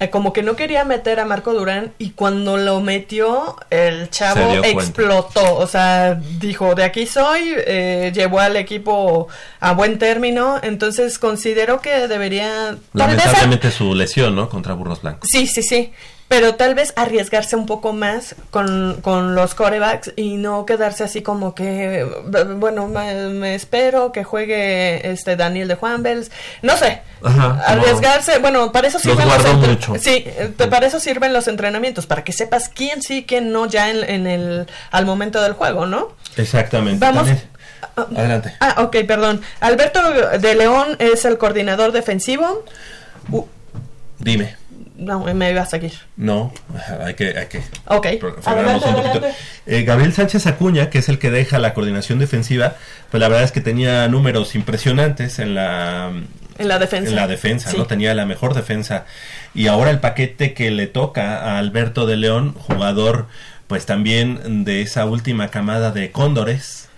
Eh, como que no quería meter a Marco Durán y cuando lo metió el chavo cuenta. explotó, o sea, dijo, de aquí soy, eh, llevó al equipo a buen término, entonces considero que debería... Lamentablemente su lesión, ¿no? Contra Burros Blancos. Sí, sí, sí. Pero tal vez arriesgarse un poco más con, con los corebacks y no quedarse así como que, bueno, me, me espero que juegue este Daniel de Juanvels. No sé. Ajá, arriesgarse, bueno, para eso Los sirven mucho. Sí, para eso sirven los entrenamientos, para que sepas quién sí, quién no ya en, en el al momento del juego, ¿no? Exactamente. Vamos. también. Adelante. Ah, ok, perdón. Alberto de León es el coordinador defensivo. Dime. No, me iba a seguir. No, hay que, hay que Ok, adelante, un poquito. Eh, Gabriel Sánchez Acuña, que es el que deja la coordinación defensiva, pues la verdad es que tenía números impresionantes en la En la defensa. en la defensa, Sí. ¿no? Tenía la mejor defensa. Y ahora el paquete que le toca a Alberto de León, jugador pues también de esa última camada de cóndores,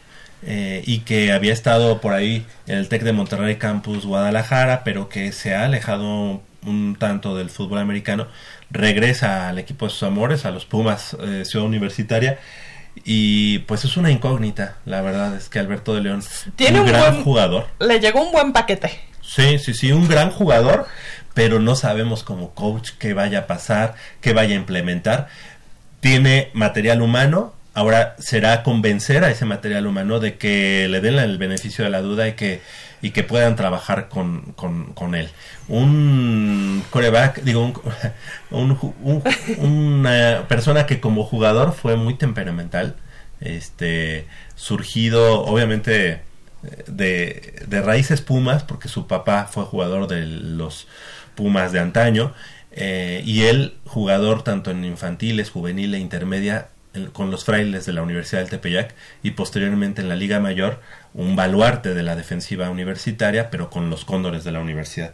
eh, y que había estado por ahí en el TEC de Monterrey Campus Guadalajara, pero que se ha alejado un tanto del fútbol americano, regresa al equipo de sus amores, a los Pumas eh, Ciudad Universitaria, y pues es una incógnita, la verdad es que Alberto de León, Tiene un un gran buen- jugador. Le llegó un buen paquete. Sí, sí, sí, un gran jugador, pero no sabemos como coach qué vaya a pasar, qué vaya a implementar. Tiene material humano, ahora será convencer a ese material humano de que le den el beneficio de la duda y que, y que puedan trabajar con, con, con él. Un coreback, digo, un, una persona que como jugador fue muy temperamental, este, surgido obviamente de, de raíces Pumas, porque su papá fue jugador de los Pumas de antaño, eh, y él jugador tanto en infantiles, juvenil e intermedia con los frailes de la Universidad del Tepeyac y posteriormente en la Liga Mayor un baluarte de la defensiva universitaria, pero con los cóndores de la universidad.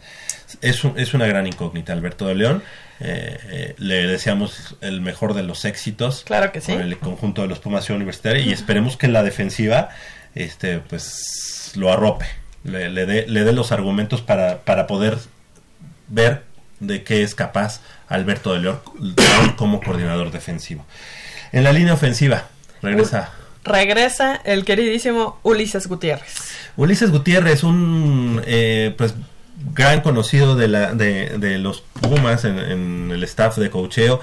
Es, un- es una gran incógnita, Alberto de León. Eh, eh, le deseamos el mejor de los éxitos Claro que sí. con el conjunto de los Pumas Universitaria y esperemos que la defensiva este pues lo arrope, le, le dé le los argumentos para, para poder ver de qué es capaz Alberto de León como coordinador defensivo. En la línea ofensiva, regresa Regresa el queridísimo Ulises Gutiérrez. Ulises Gutiérrez, un eh, pues gran conocido de, la, de, de los Pumas en, en el staff de coacheo,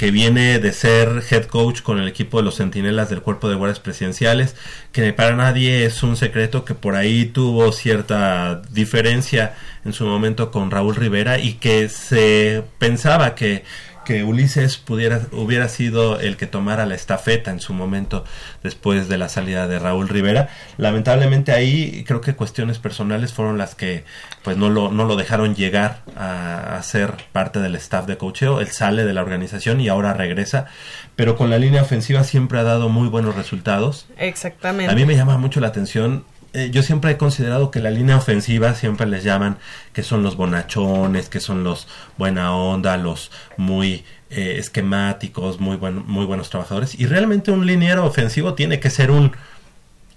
que viene de ser head coach con el equipo de los Centinelas del Cuerpo de Guardias Presidenciales, que para nadie es un secreto que por ahí tuvo cierta diferencia en su momento con Raúl Rivera y que se pensaba que que Ulises pudiera hubiera sido el que tomara la estafeta en su momento después de la salida de Raúl Rivera. Lamentablemente ahí creo que cuestiones personales fueron las que pues no lo, no lo dejaron llegar a, a ser parte del staff de coacheo. Él sale de la organización y ahora regresa, pero con la línea ofensiva siempre ha dado muy buenos resultados. Exactamente. A mí me llama mucho la atención. Eh, yo siempre he considerado que la línea ofensiva siempre les llaman que son los bonachones, que son los buena onda, los muy eh, esquemáticos, muy, buen- muy buenos trabajadores. Y realmente un liniero ofensivo tiene que ser un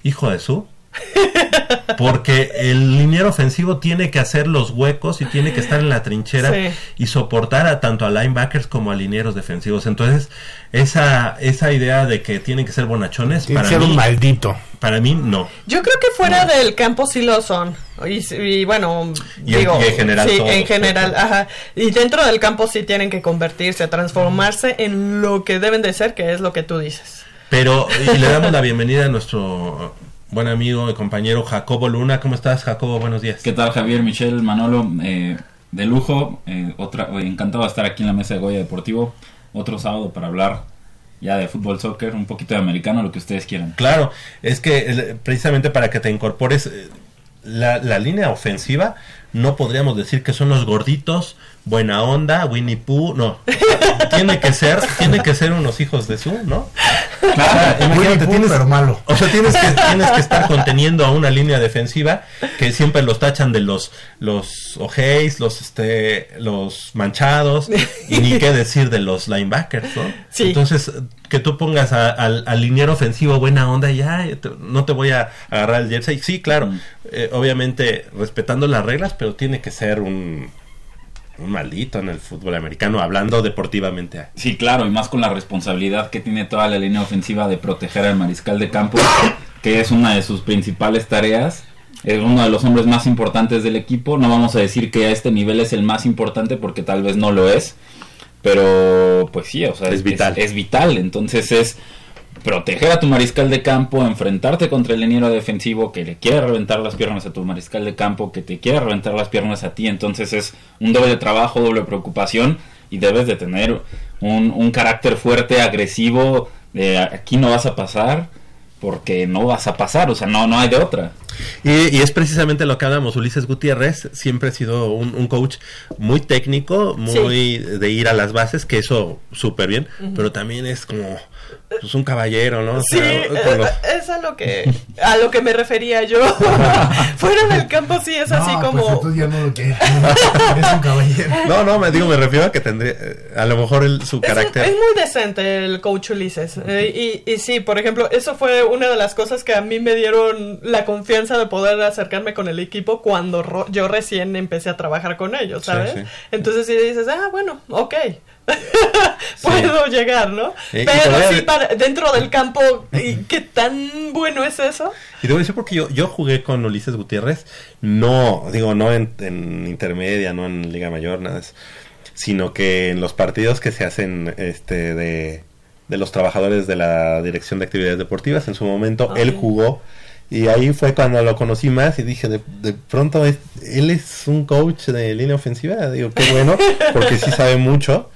hijo de su. Porque el liniero ofensivo tiene que hacer los huecos y tiene que estar en la trinchera Sí. y soportar a tanto a linebackers como a linieros defensivos. Entonces, esa, esa idea de que tienen que ser bonachones, Tiene para que ser mí, un maldito. para mí no. Yo creo que fuera del campo sí lo son. Y, y bueno, Y en- digo, y en general sí, todos, en general, ajá. Y dentro del campo sí tienen que convertirse, transformarse en lo que deben de ser, que es lo que tú dices. Pero, y le damos la bienvenida a nuestro buen amigo y compañero Jacobo Luna. ¿Cómo estás, Jacobo? Buenos días. ¿Qué tal Javier, Michelle, Manolo? Eh, de lujo, eh, otra, eh, encantado de estar aquí en la mesa de Goya Deportivo. Otro sábado para hablar ya de fútbol, soccer, un poquito de americano, lo que ustedes quieran. Claro, es que precisamente para que te incorpores eh, la, la línea ofensiva, no podríamos decir que son los gorditos, buena onda, Winnie Pooh, no. tiene que ser, tiene que ser unos hijos de su, ¿no? O sea, Winnie Pooh, tienes, pero malo. o sea, tienes que, tienes que estar conteniendo a una línea defensiva que siempre los tachan de los los ojeis, los este los manchados y ni qué decir de los linebackers, ¿no? Sí. Entonces, que tú pongas a- al, al liniero ofensivo buena onda y ya te- no te voy a agarrar el jersey. Sí, claro, Mm. eh, obviamente respetando las reglas, pero tiene que ser un un maldito en el fútbol americano hablando deportivamente. Sí, claro, y más con la responsabilidad que tiene toda la línea ofensiva de proteger al mariscal de campo, que es una de sus principales tareas. Es uno de los hombres más importantes del equipo. No vamos a decir que a este nivel es el más importante porque tal vez no lo es. Pero pues sí, o sea, Es vital. Es, vital. Entonces es proteger a tu mariscal de campo, enfrentarte contra el liniero defensivo que le quiere reventar las piernas a tu mariscal de campo, que te quiere reventar las piernas a ti. Entonces es un doble trabajo, doble preocupación y debes de tener un, un carácter fuerte, agresivo, de aquí no vas a pasar porque no vas a pasar, o sea, no, no hay de otra. Y, y es precisamente lo que hablamos. Ulises Gutiérrez siempre ha sido un, un coach muy técnico, muy de ir a las bases, que eso súper bien, pero también es como pues, un caballero, ¿no? O Sí, sea, con los- eh, es a lo que a lo que me refería yo. Fuera del campo sí es así no, como pues entonces ya no lo quieres. es un caballero. No, no, me digo, me refiero a que tendría, eh, a lo mejor el, su Es, un- carácter. es muy decente el coach Ulises. Eh, y, y sí, por ejemplo, eso fue una de las cosas que a mí me dieron la confianza de poder acercarme con el equipo cuando ro- yo recién empecé a trabajar con ellos, Sí, ¿sabes? sí. Entonces sí dices, ah, bueno, ok. Puedo llegar, ¿no? Pero sí, para, dentro del campo, ¿y ¿qué tan bueno es eso? Y te voy a decir porque yo, yo jugué con Ulises Gutiérrez, no, digo, no en, en intermedia, no en Liga Mayor, nada de eso, sino que en los partidos que se hacen este de, de los trabajadores de la Dirección de Actividades Deportivas, en su momento él jugó. Y ahí fue cuando lo conocí más y dije, de, de pronto, es- él es un coach de línea ofensiva, digo, qué bueno, porque sí sabe mucho,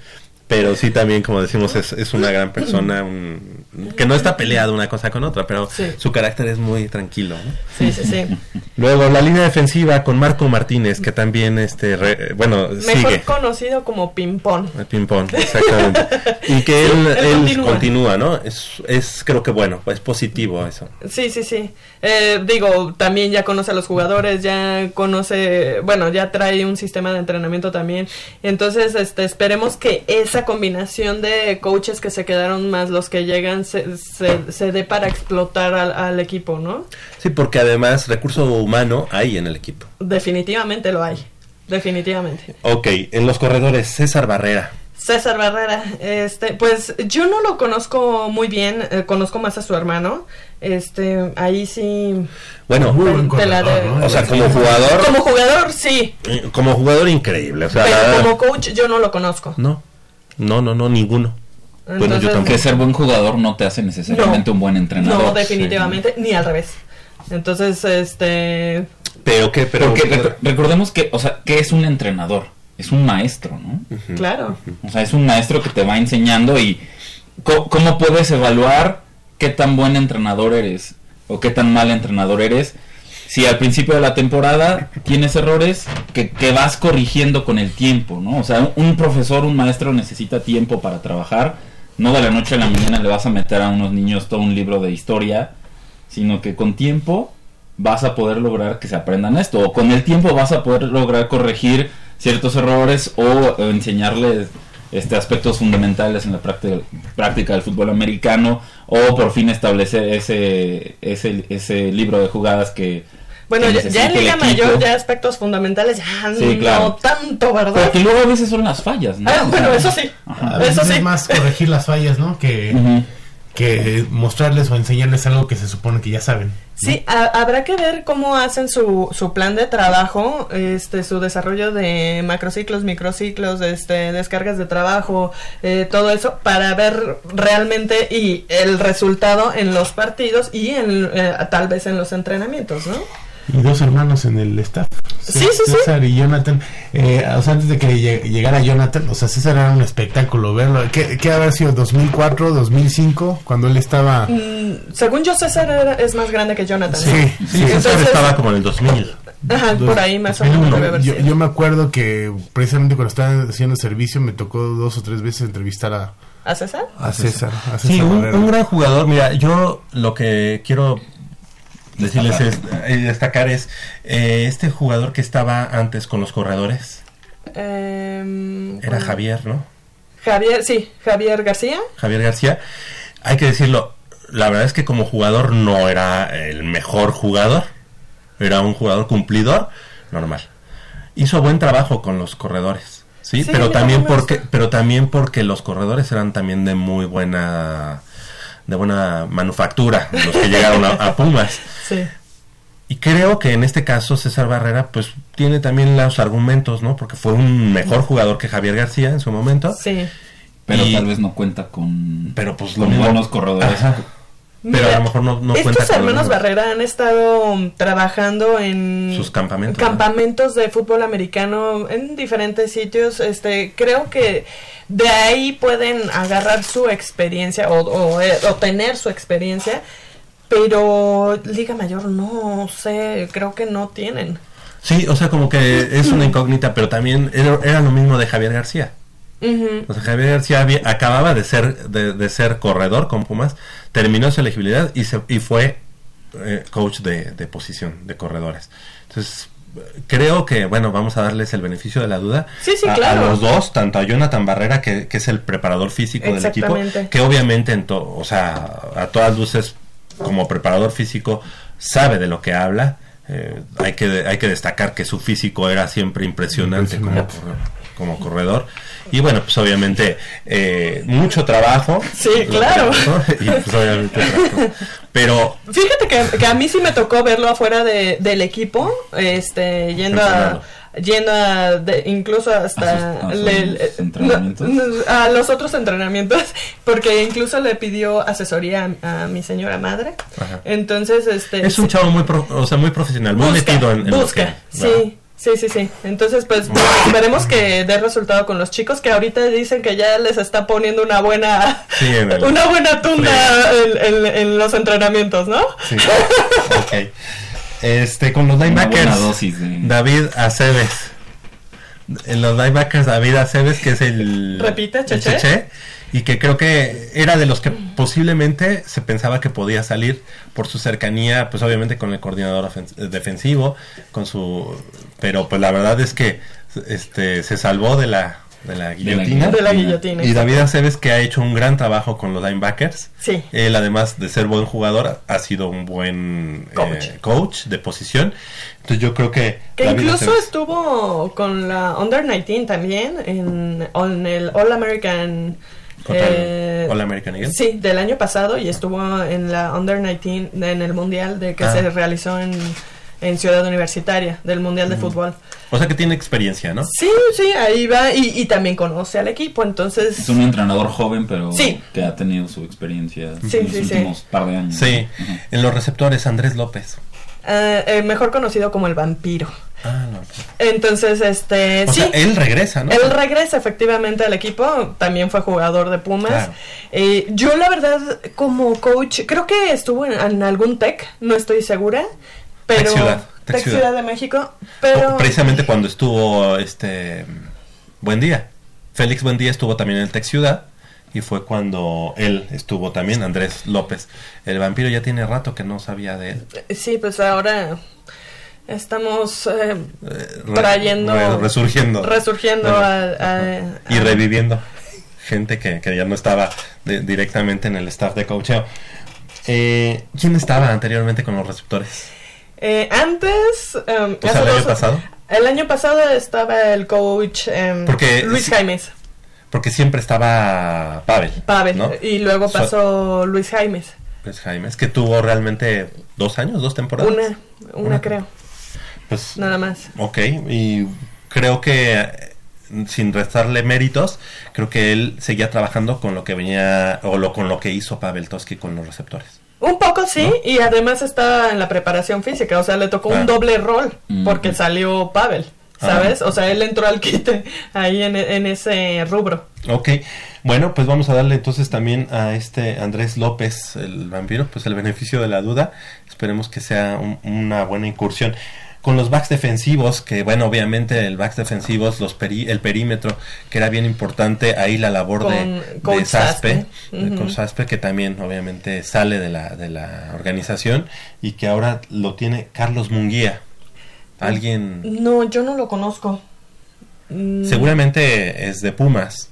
pero sí también, como decimos, es, es una gran persona, un- que no está peleado una cosa con otra, pero Sí. su carácter es muy tranquilo. ¿no? Sí, sí, sí. Luego la línea defensiva con Marco Martínez, que también, este, re- bueno, Mejor sigue. conocido como ping-pong. El ping-pong, exactamente. y que él, Él él continúa. continúa. ¿no? Es, es, creo que bueno, es positivo eso. Sí, sí, sí. Eh, digo, también ya conoce a los jugadores, ya conoce, bueno, ya trae un sistema de entrenamiento también. Entonces, este, esperemos que esa combinación de coaches que se quedaron más los que llegan se, se, se dé para explotar al, al equipo, ¿no? Sí, porque además recurso humano hay en el equipo. Definitivamente lo hay. Definitivamente. Ok, en los corredores, César Barrera. César Barrera, este, pues yo no lo conozco muy bien, eh, conozco más a su hermano, este, ahí sí. Bueno, Muy buen te la corredor, de- ¿no? o sea, como jugador, Como jugador, sí, eh, como jugador increíble. O sea, pero como coach yo no lo conozco. no, no, no, no, ninguno. Bueno, yo Entonces. Que ser buen jugador no te hace necesariamente No. un buen entrenador. No, definitivamente, ni al revés. Entonces, este, Pero que, pero Porque rec- recordemos que, o sea, ¿qué es un entrenador? Es un maestro, ¿no? claro. O sea, es un maestro que te va enseñando y co- cómo puedes evaluar qué tan buen entrenador eres o qué tan mal entrenador eres. Si al principio de la temporada tienes errores que, que vas corrigiendo con el tiempo, ¿no? O sea, un profesor, un maestro necesita tiempo para trabajar. No de la noche a la mañana le vas a meter a unos niños todo un libro de historia, sino que con tiempo vas a poder lograr que se aprendan esto. O con el tiempo vas a poder lograr corregir ciertos errores o enseñarles este aspectos fundamentales en la práctica, práctica del fútbol americano o por fin establecer ese ese, ese libro de jugadas que Bueno, ya, ya en Liga. Mayor, ya aspectos fundamentales, ya Sí, no claro. tanto, ¿verdad? pero que luego a veces son las fallas ¿no? Ah, bueno, eso sí. ajá. A veces Eso sí. es más corregir las fallas, ¿no? Que, que mostrarles o enseñarles algo que se supone que ya saben. Sí, ha- habrá que ver cómo hacen su, su plan de trabajo, este, su desarrollo de macrociclos, microciclos, este, descargas de trabajo, eh, todo eso, para ver realmente y el resultado en los partidos y en, eh, tal vez en los entrenamientos, ¿no? Y dos hermanos en el staff. Sí, sí, sí. César y Jonathan. Eh, o sea, antes de que lleg- llegara Jonathan, o sea, César era un espectáculo verlo. ¿Qué, qué habrá sido? ¿2004, 2005? Cuando él estaba... Mm, según yo, César era- es más grande que Jonathan. ¿no? Sí, Sí, César Entonces- estaba como en el 2000. Ajá, Dos- por ahí más o menos 2001. debe haber yo, me acuerdo que precisamente cuando estaba haciendo servicio me tocó dos o tres veces entrevistar a, ¿A César? a César. A César Sí, un gran jugador. Mira, yo lo que quiero decirles es, eh, destacar es eh, este jugador que estaba antes con los corredores. Em, Era bueno, Javier, ¿no? Javier, sí, Javier García. Javier García. Hay que decirlo, la verdad es que como jugador no era el mejor jugador. Era un jugador cumplidor, normal. Hizo buen trabajo con los corredores. Sí, Sí, pero también porque pero también porque los corredores eran también de muy buena de buena manufactura los que llegaron a, a Pumas. Sí. Y creo que en este caso César Barrera pues tiene también los argumentos, ¿no? Porque fue un mejor jugador que Javier García en su momento. Sí. pero Y- tal vez no cuenta con Pero pues con lo mismo- buenos corredores Ajá. Pero a lo mejor no, no cuenta Estos hermanos Barrera han estado um, trabajando en Sus campamentos, ¿no? campamentos de fútbol americano en diferentes sitios. Este, creo que de ahí pueden agarrar su experiencia o, o, eh, o tener su experiencia, pero Liga Mayor no sé, creo que no tienen. Sí, o sea, como que es una incógnita, pero también era, era lo mismo de Javier García. Ujú. O sea, Javier García había- acababa de ser de, de ser corredor con Pumas, terminó su elegibilidad y, se, y fue eh, coach de, de posición, de corredores. Entonces, creo que, bueno, vamos a darles el beneficio de la duda Sí, sí, a, los dos, tanto a Jonathan Barrera, que, que es el preparador físico del equipo, que obviamente, en to- o sea, a todas luces, como preparador físico, sabe de lo que habla. Eh, hay, que, hay que destacar que su físico era siempre impresionante, Impresionante. Como, como corredor. Y bueno, pues obviamente eh, mucho trabajo. Sí, claro. que- ¿no? Y pues obviamente. Pero Fíjate que, que a mí sí me tocó verlo afuera de, del equipo, este, yendo a, Entrenando. yendo a, de- incluso hasta ¿A sus- a le- no, los otros entrenamientos, porque incluso le pidió asesoría a, a mi señora madre. Ajá. Entonces, este, es un chavo muy, pro- o sea, muy profesional, muy busca, metido en, en lo busca, que- sí. Sí, sí, sí. Entonces, pues esperemos que dé resultado con los chicos que ahorita dicen que ya les está poniendo una buena Sí, en el- una buena tunda en, en- en los entrenamientos, ¿no? Sí. Ok. Este, con los linebackers. dosis de- David Aceves. En los linebackers, David Aceves, que es el. Repite, el Cheche. Y que creo que era de los que posiblemente se pensaba que podía salir por su cercanía, pues obviamente con el coordinador defensivo, con su. Pero pues la verdad es que este se salvó de la, de la guillotina. De la guillotina. Y David Aceves, que ha hecho un gran trabajo con los linebackers. Sí. Él, además de ser buen jugador, ha sido un buen Coach. eh, coach de posición. Entonces yo creo que... Que David incluso Aceves- estuvo con la Under 19 también en, en el All American. ¿Contra el eh, All American Eagle? Sí, del año pasado y estuvo en la Under 19 en el Mundial de que Ah. se realizó en, en Ciudad Universitaria, del Mundial de Fútbol. O sea que tiene experiencia, ¿no? Sí, sí, ahí va y, y también conoce al equipo, entonces... Es un entrenador joven, pero Sí. que ha tenido su experiencia Sí, en los sí, sí. últimos par de años. Sí. En los receptores, Andrés López. eh, eh, mejor conocido como el vampiro. Ah, no. Entonces, este... O sí, sea, él regresa, ¿no? Él regresa efectivamente al equipo, también fue jugador de Pumas. Claro. Eh, yo la verdad como coach, creo que estuvo en, en algún TEC, no estoy segura, pero Ciudad, Tec Tec Ciudad. Ciudad de México, pero O- Precisamente cuando estuvo este... Buen Día. Félix Buen Día estuvo también en el Tec Ciudad. Y fue cuando él estuvo también, Andrés López. El vampiro ya tiene rato que no sabía de él. sí, pues ahora estamos eh, Re- trayendo, re- resurgiendo. resurgiendo Bueno, a- a- y reviviendo gente que, que ya no estaba de- directamente en el staff de coacheo. Eh, ¿Quién estaba anteriormente con los receptores? Eh, antes, em, O sea, el año dos- pasado. el año pasado estaba el coach em, Porque Luis sí- Jaimes. Porque siempre estaba Pavel. Pavel, ¿no? y luego pasó Luis Jaimes. Pues Jaime, es que tuvo realmente dos años, dos temporadas. Una, una, Una. creo, Pues, nada más. ok, y creo que eh, sin restarle méritos, creo que él seguía trabajando con lo que venía, o lo, con lo que hizo Pavel Toski con los receptores. Un poco sí, y además estaba en la preparación física, o sea, le tocó Ah. un doble rol, Mm. porque salió Pavel, ¿sabes? O sea, él entró al quite ahí en, en ese rubro. Ok, bueno, pues vamos a darle entonces también a este Andrés López, el vampiro, pues el beneficio de la duda. Esperemos que sea un- una buena incursión. Con los backs defensivos, que bueno, obviamente el backs defensivos, los peri- el perímetro, que era bien importante, ahí la labor Con de, Coach de Saspe. Coach Saspe, que también obviamente sale de la, de la organización y que ahora lo tiene Carlos Munguía. Alguien No, yo no lo conozco. Mm, seguramente es de Pumas,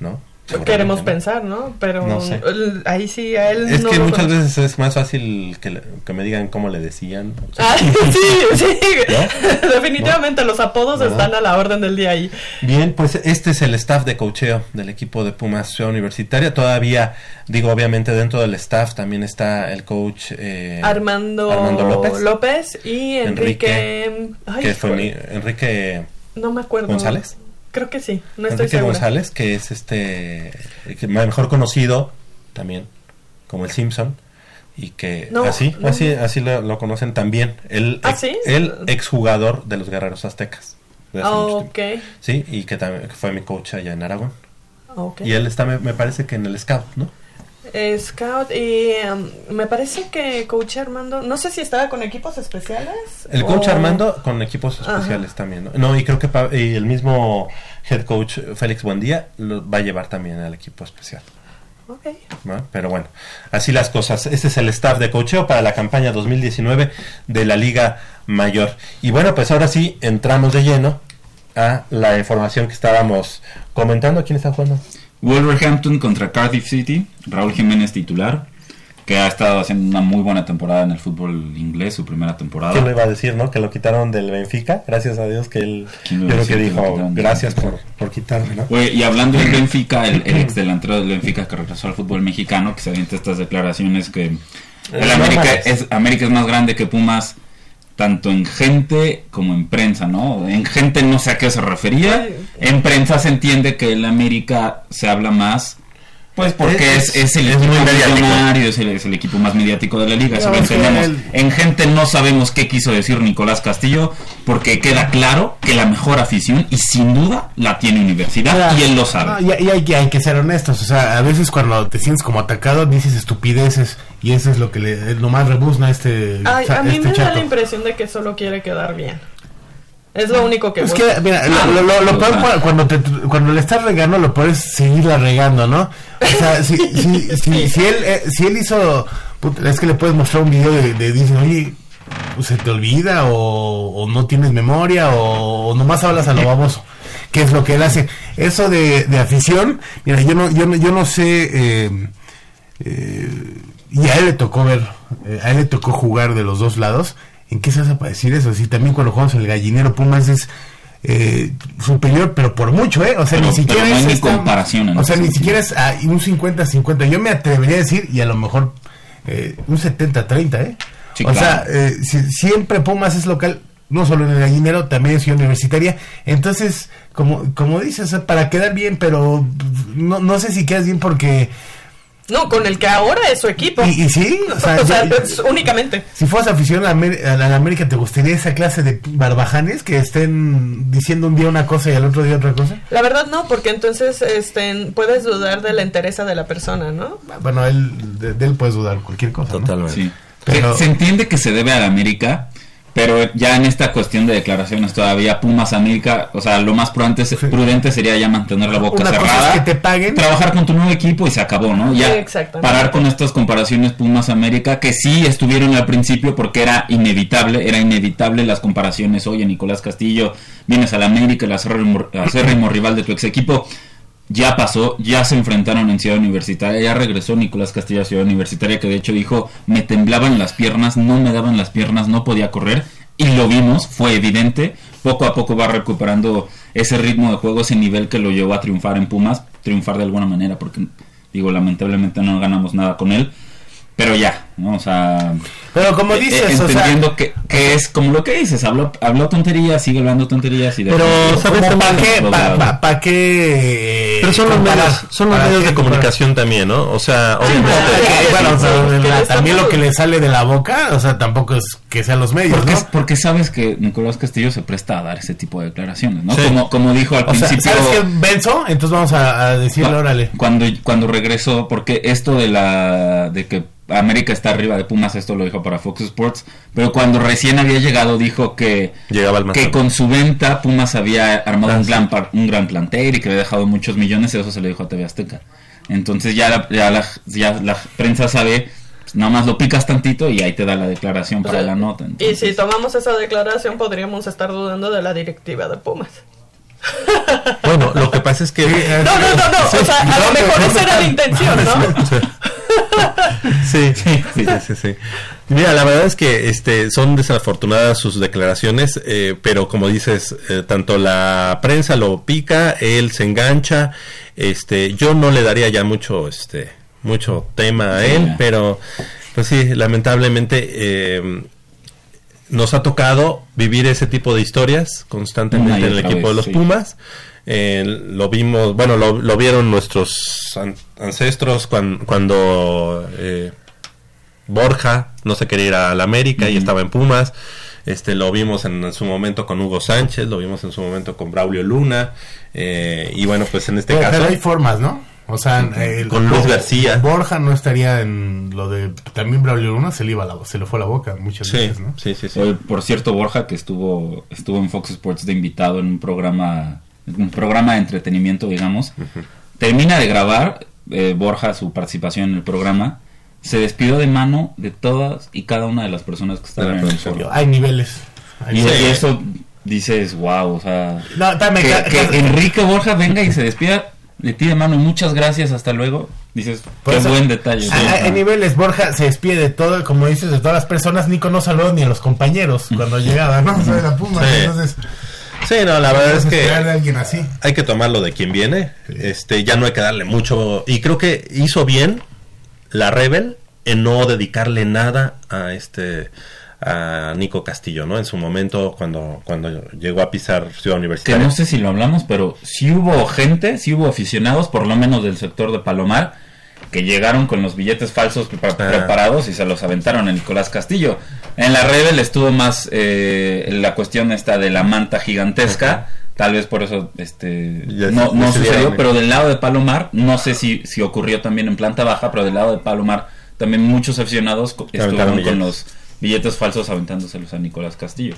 ¿no? Queremos pensar, ¿no? Pero No sé. el- ahí sí, a él Es no que muchas veces es más fácil que, le- que me digan cómo le decían. Ah, sí, sí, ¿No? definitivamente los apodos están a la orden del día ahí. Bien, pues este es el staff de cocheo del equipo de Pumas Ciudad Universitaria. Todavía, digo, obviamente dentro del staff también está el coach eh, Armando, Armando López, y Enrique... Ay, que fue mi- Enrique no me acuerdo. González. Creo que sí, no estoy Enrique segura. González, que es este, que mejor conocido también como el Simpson. Y que No, así, no. así, así lo, lo conocen también. El, ¿Ah, sí? el exjugador de los guerreros aztecas. de hace Ah, mucho ok, tiempo. Sí, y que también que fue mi coach allá en Aragón. ok. Y él está, me, me parece que en el scout, ¿no? Eh, Scout y um, me parece que Coach Armando, no sé si estaba con equipos especiales. El coach Armando con equipos Ajá. especiales también, ¿no? No, y creo que y el mismo head coach Félix Buendía lo va a llevar también al equipo especial. Ok. ¿no? Pero bueno, así las cosas. Este es el staff de cocheo para la campaña 2019 de la Liga Mayor. Y bueno, pues ahora sí entramos de lleno a la información que estábamos comentando. ¿Quién está jugando? Wolverhampton contra Cardiff City, Raúl Jiménez titular, que ha estado haciendo una muy buena temporada en el fútbol inglés, su primera temporada. ¿Quién lo iba a decir, no? Que lo quitaron del Benfica. Gracias a Dios que él, ¿Quién yo creo que dijo, gracias por, por quitarme, ¿no? Oye, y hablando del Benfica, el, el ex delantero del Benfica que regresó al fútbol mexicano, que se avienta estas declaraciones que el Eh, América es, América es más grande que Pumas, tanto en gente como en prensa, ¿no? En gente no sé a qué se refería, en prensa se entiende que el América se habla más Pues porque es, es el equipo millonario, es el, es el equipo más mediático de la liga, eso entendemos. En gente no sabemos qué quiso decir Nicolás Castillo, porque queda claro que la mejor afición, y sin duda, la tiene Universidad, y él lo sabe. No, y, y hay, que, hay que ser honestos, o sea, a veces cuando te sientes como atacado dices estupideces y eso es lo que le, lo más rebuzna a este, Ay, a mí este me da chato. la impresión de que solo quiere quedar bien. Es lo único que Es busca. que, mira, lo, lo- lo- lo peor cua- cuando, te, cuando le estás regando, lo puedes seguirla regando, ¿no? O sea, si, si, si, si él, eh, si él hizo, puta, es que le puedes mostrar un video de, de dice, oye, pues, se te olvida o, o no tienes memoria o, o nomás hablas a lo baboso. Que es lo que él hace. Eso de, de afición, mira, yo no, yo no, yo no sé, eh, eh, y a él le tocó ver, eh, a él le tocó jugar de los dos lados. ¿En qué se hace para decir eso? Si también cuando jugamos en el gallinero Pumas es eh, superior, pero por mucho, ¿eh? O sea, Pero- ni siquiera no es ni esta- comparación en O sea, ni siquiera es ah, un 50-50. Yo me atrevería a decir, y a lo mejor eh, un 70-30, ¿eh? Sí, o sea, eh, si- siempre Pumas es local, no solo en el gallinero, también es ciudad universitaria. Entonces, como, como dices, para quedar bien, pero no, no sé si quedas bien porque No, con el que ahora es su equipo. Y- y sí, o o sea, es únicamente. si fueras aficionado a la, Amer- a la América, ¿te gustaría esa clase de barbajanes que estén diciendo un día una cosa y al otro día otra cosa? La verdad no, porque entonces este, puedes dudar de la entereza de la persona, ¿no? Bueno, él, de, de él puedes dudar cualquier cosa. ¿no? Totalmente. Sí. Pero- se, se entiende que se debe a la América, pero ya en esta cuestión de declaraciones todavía Pumas América, o sea, lo más prudente, prudente sería ya mantener la boca Una cosa cerrada. es que te paguen. Trabajar con tu nuevo equipo y se acabó, ¿no? Ya Sí, exactamente. parar con estas comparaciones Pumas América que sí estuvieron al principio porque era inevitable, era inevitable las comparaciones. Oye, Nicolás Castillo, vienes a la América, el acérrimo acérrimo rival de tu ex equipo. Ya pasó, ya se enfrentaron en Ciudad Universitaria, ya regresó Nicolás Castillo a Ciudad Universitaria, que de hecho dijo, me temblaban las piernas, no me daban las piernas, no podía correr, y lo vimos, fue evidente, poco a poco va recuperando ese ritmo de juego, ese nivel que lo llevó a triunfar en Pumas, triunfar de alguna manera, porque digo, lamentablemente no ganamos nada con él, pero ya, ¿no? O sea, Pero como eh, dices, eh, o sea, entendiendo que, que es como lo que dices, habló, habló tonterías, sigue hablando tonterías y de pero ¿sabes para qué? ¿Para grabó. qué? Pero son los medios, son los ¿Para medios de comunicación también, ¿no? O sea, obviamente. sea, también lo que le sale de la boca, o sea, tampoco es que sean los medios, Porque, ¿no? porque sabes que Nicolás Castillo se presta a dar ese tipo de declaraciones, ¿no? Sí. Como, como dijo al O sea, principio. ¿sabes qué, Benzo? Entonces vamos a, a órale. Cuando, cuando regresó, porque esto de la de que América está arriba de Pumas, esto lo dijo para Fox Sports, pero cuando recién había llegado dijo que, Llegaba al que con su venta Pumas había armado Ah, un, sí. gran par- un gran plantel y que había dejado muchos millones, y eso se lo dijo a TV Azteca. Entonces ya la, ya la, ya la prensa sabe, pues, nada más lo picas tantito y ahí te da la declaración para la nota. Y si tomamos esa declaración, podríamos estar dudando de la directiva de Pumas. Bueno, lo que pasa es que. No, no, no, no. O sea, a lo mejor esa era la intención, ¿no? Sí, sí, sí, sí, sí. Mira, la verdad es que este son desafortunadas sus declaraciones, eh, pero como dices, eh, tanto la prensa lo pica, él se engancha. Este, yo no le daría ya mucho, este, mucho tema a él, pero, pues sí, lamentablemente eh, nos ha tocado vivir ese tipo de historias constantemente en el equipo de los sí. Pumas. Eh, lo vimos, bueno, lo, lo vieron nuestros an- ancestros cuan- cuando eh, Borja no se quería ir a la América y estaba en Pumas. Este lo vimos en, en su momento con Hugo Sánchez, lo vimos en su momento con Braulio Luna eh, y bueno pues en este Pero, caso pero hay formas, ¿no? O sea, el- Con Luis García. Borja no estaría en lo de. También Braulio Luna se le, iba la, se le fue la boca muchas sí, veces, ¿no? sí, sí, sí. Por cierto, Borja, que estuvo, estuvo en Fox Sports de invitado en un programa, un programa de entretenimiento, digamos. Termina de grabar eh, Borja su participación en el programa. Se despidió de mano de todas y cada una de las personas que estaban en el foro. Hay niveles. Hay Y, niveles. y eso dices, wow, o sea, No, que, Enrique Borja venga y se despida de ti de mano y muchas gracias, hasta luego. Dices, Por qué eso- buen detalle. Hay niveles, Borja se despide de todo, como dices, de todas las personas. Nico no saludó ni a los compañeros cuando llegaba, ¿no? O sea, de la Puma. Sí. Entonces, Sí, no, la verdad es ¿cómo esperar de que alguien así. hay que tomarlo de quien viene. Este, ya no hay que darle mucho y creo que hizo bien la Rebel en no dedicarle nada a este a Nico Castillo, ¿no? En su momento cuando cuando llegó a pisar Ciudad Que Universitaria. no sé si lo hablamos, pero sí hubo gente, sí hubo aficionados, por lo menos del sector de Palomar, que llegaron con los billetes falsos pre- Ah. preparados y se los aventaron a Nicolás Castillo. En la Rebel estuvo más eh, la cuestión esta de la manta gigantesca. Tal vez por eso este Ya no, no sucedió, pero del lado de Palomar, no sé si, si ocurrió también en planta baja, pero del lado de Palomar también muchos aficionados estuvieron con los billetes falsos aventándoselos a Nicolás Castillo.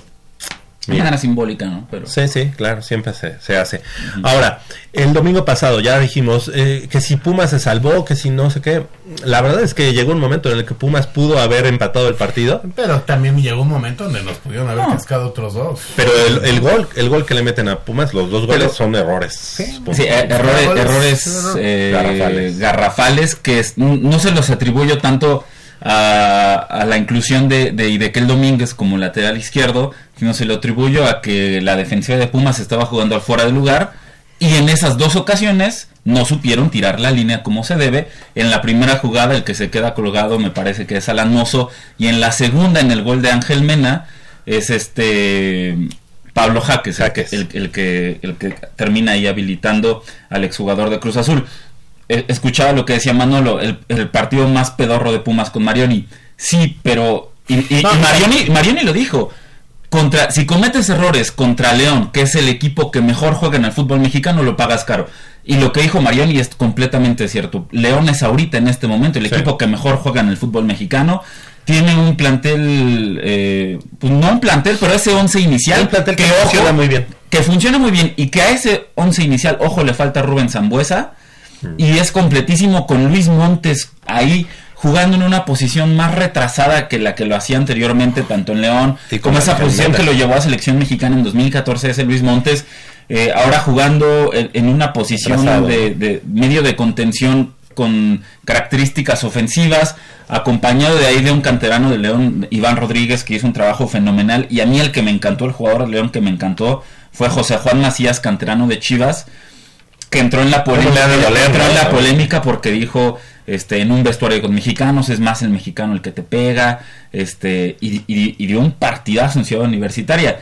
De manera simbólica, ¿no? Pero Sí, sí, claro, siempre se, se hace. Ahora, el domingo pasado ya dijimos eh, que si Pumas se salvó, que si no sé qué. La verdad es que llegó un momento en el que Pumas pudo haber empatado el partido, Pero también llegó un momento donde nos pudieron haber cascado otros dos. pero el, el gol el gol que le meten a Pumas, los dos goles Pero- son errores. Sí, eh, errores, Errores, errores eh, Garrafales. garrafales. que es- no no se los atribuyo tanto a, a la inclusión de, de Idequel Domínguez como lateral izquierdo, sino se lo atribuyo a que la defensiva de Pumas estaba jugando al fuera de lugar y en esas dos ocasiones no supieron tirar la línea como se debe. En la primera jugada el que se queda colgado me parece que es Alan Mozo y en la segunda en el gol de Ángel Mena es este Pablo Jaques, el que- Jaques. El, el que, el que termina ahí habilitando al exjugador de Cruz Azul. Eh, Escuchaba lo que decía Manolo, el, el partido más pedorro de Pumas con Marioni. Sí, pero... Y, y- y No, Marioni, Marioni lo dijo. Contra, si cometes errores contra León, que es el equipo que mejor juega en el fútbol mexicano, lo pagas caro. Y lo que dijo Marioni es completamente cierto. León es ahorita en este momento el Sí. equipo que mejor juega en el fútbol mexicano. Tiene un plantel, eh, pues no un plantel, pero ese once inicial Un plantel que funciona muy bien. que funciona muy bien y que a ese once inicial, ojo, le falta Rubén Zambuesa y es completísimo con Luis Montes ahí jugando en una posición más retrasada que la que lo hacía anteriormente tanto en León como esa posición que lo llevó a selección mexicana en 2014 ese Luis Montes eh, ahora jugando en, en una posición de, de medio de contención con características ofensivas, acompañado de ahí de un canterano de León, Iván Rodríguez, que hizo un trabajo fenomenal. Y a mí el que me encantó, el jugador de León que me encantó, fue José Juan Macías, canterano de Chivas, que entró en la polémica, entró en la porque dijo este en un vestuario con mexicanos es más el mexicano el que te pega este y, y- y dio un partidazo en Ciudad Universitaria.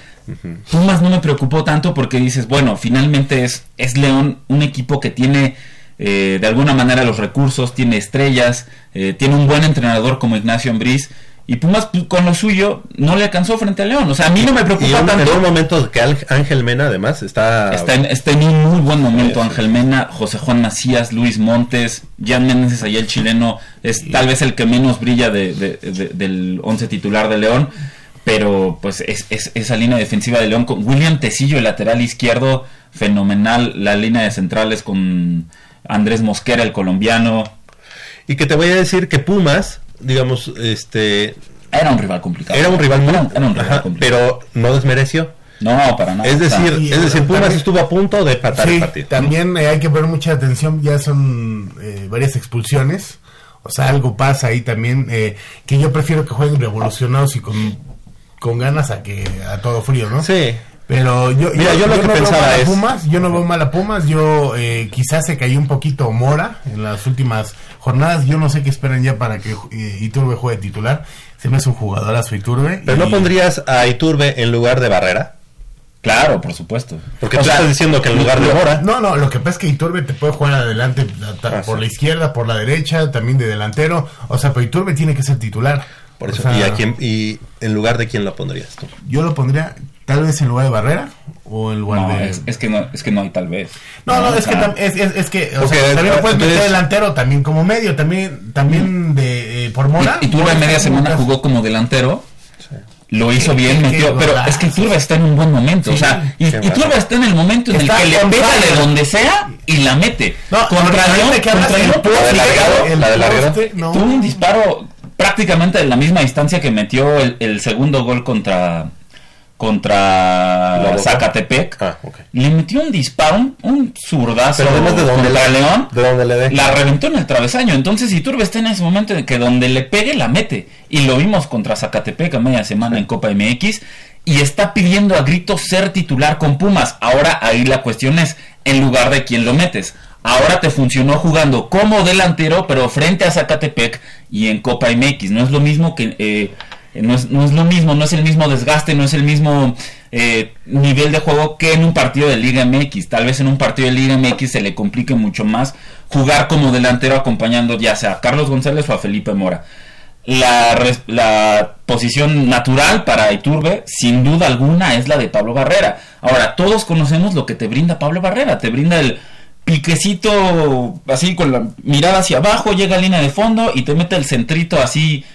Pumas no me preocupó tanto porque dices bueno finalmente es es León un equipo que tiene eh, de alguna manera los recursos tiene estrellas eh, tiene un buen entrenador como Ignacio Ambriz y Pumas pues, con lo suyo no le alcanzó frente a León. O sea a mí no me Y preocupa un- en tanto. un momento que Ángel Mena además está... Está en, está en un muy buen momento Sí, sí. Ángel Mena, José Juan Macías, Luis Montes, Jan Méndez allá el chileno es tal vez el que menos brilla de- de- de- del once titular de León, pero pues es, es- esa línea defensiva de León con William Tecillo, el lateral izquierdo, fenomenal, la línea de centrales con Andrés Mosquera, el colombiano, Y que te voy a decir que Pumas, digamos, este... era un rival complicado. Era un rival muy... Era un- era un rival Ajá, complicado. pero no desmereció. No, para nada. Es decir, y, es decir, Pumas también- estuvo a punto de empatar el Sí, partido. también eh, hay que poner mucha atención, ya son eh, varias expulsiones, o sea, algo pasa ahí también, eh, que yo prefiero que jueguen revolucionados y con, con ganas a que a todo frío, ¿no? Sí. Pero yo, Mira, yo lo que no pensaba a es- Pumas, yo no veo mal a Pumas, yo eh, quizás se cayó un poquito Mora en las últimas jornadas, yo no sé qué esperan ya para que eh, Iturbe juegue titular, se me hace un jugadorazo Iturbe. Pero no pondrías a Iturbe en lugar de Barrera. Claro, por supuesto. Porque O tú sea, estás diciendo que en lugar de Mora. No, no, lo que pasa es que Iturbe te puede jugar adelante Ah, por sí. la izquierda, por la derecha, también de delantero. O sea, pero Iturbe tiene que ser titular. Por O eso, sea, ¿y, a quién, ¿Y en lugar de quién lo pondrías tú? Yo lo pondría tal vez en lugar de Barrera o en lugar No, de... es, es que no, es que no hay tal vez. No, no, o es que, sea, tam- es, es, es que o sea, también lo puedes meter delantero, también como medio, también también de eh, por Mora. Y Turba Mora media semana jugó como delantero. Lo hizo Qué- bien, qué- metió, qué pero golazo. es que Turba está en un buen momento. Sí, o sea, y, Turba está en el momento en Está el que le pega de donde sea y la mete. No, contra León, que contra del León, la de largado, el la de largado. poste, no. tuvo un disparo prácticamente de la misma distancia que metió el, el segundo gol contra contra. Zacatepec. Ah. Le metió un disparo, un, un zurdazo Pero además de donde contra le, León. de donde le dé. La reventó en el travesaño. Entonces Iturbe está en ese momento en que donde le pegue la mete. Y lo vimos contra Zacatepec a media semana en Copa MX. Y está pidiendo a gritos ser titular con Pumas. Ahora ahí la cuestión es en lugar de quién lo metes. Ahora te funcionó jugando como delantero, pero frente a Zacatepec y en Copa MX. No es lo mismo que eh, no, es, no es lo mismo, no es el mismo desgaste, no es el mismo eh, nivel de juego que en un partido de Liga MX. Tal vez en un partido de Liga MX se le complique mucho más jugar como delantero acompañando ya sea a Carlos González o a Felipe Mora. La, la posición natural para Iturbe, sin duda alguna, es la de Pablo Barrera. Ahora, todos conocemos lo que te brinda Pablo Barrera. Te brinda el piquecito así con la mirada hacia abajo, llega a línea de fondo y te mete el centrito así,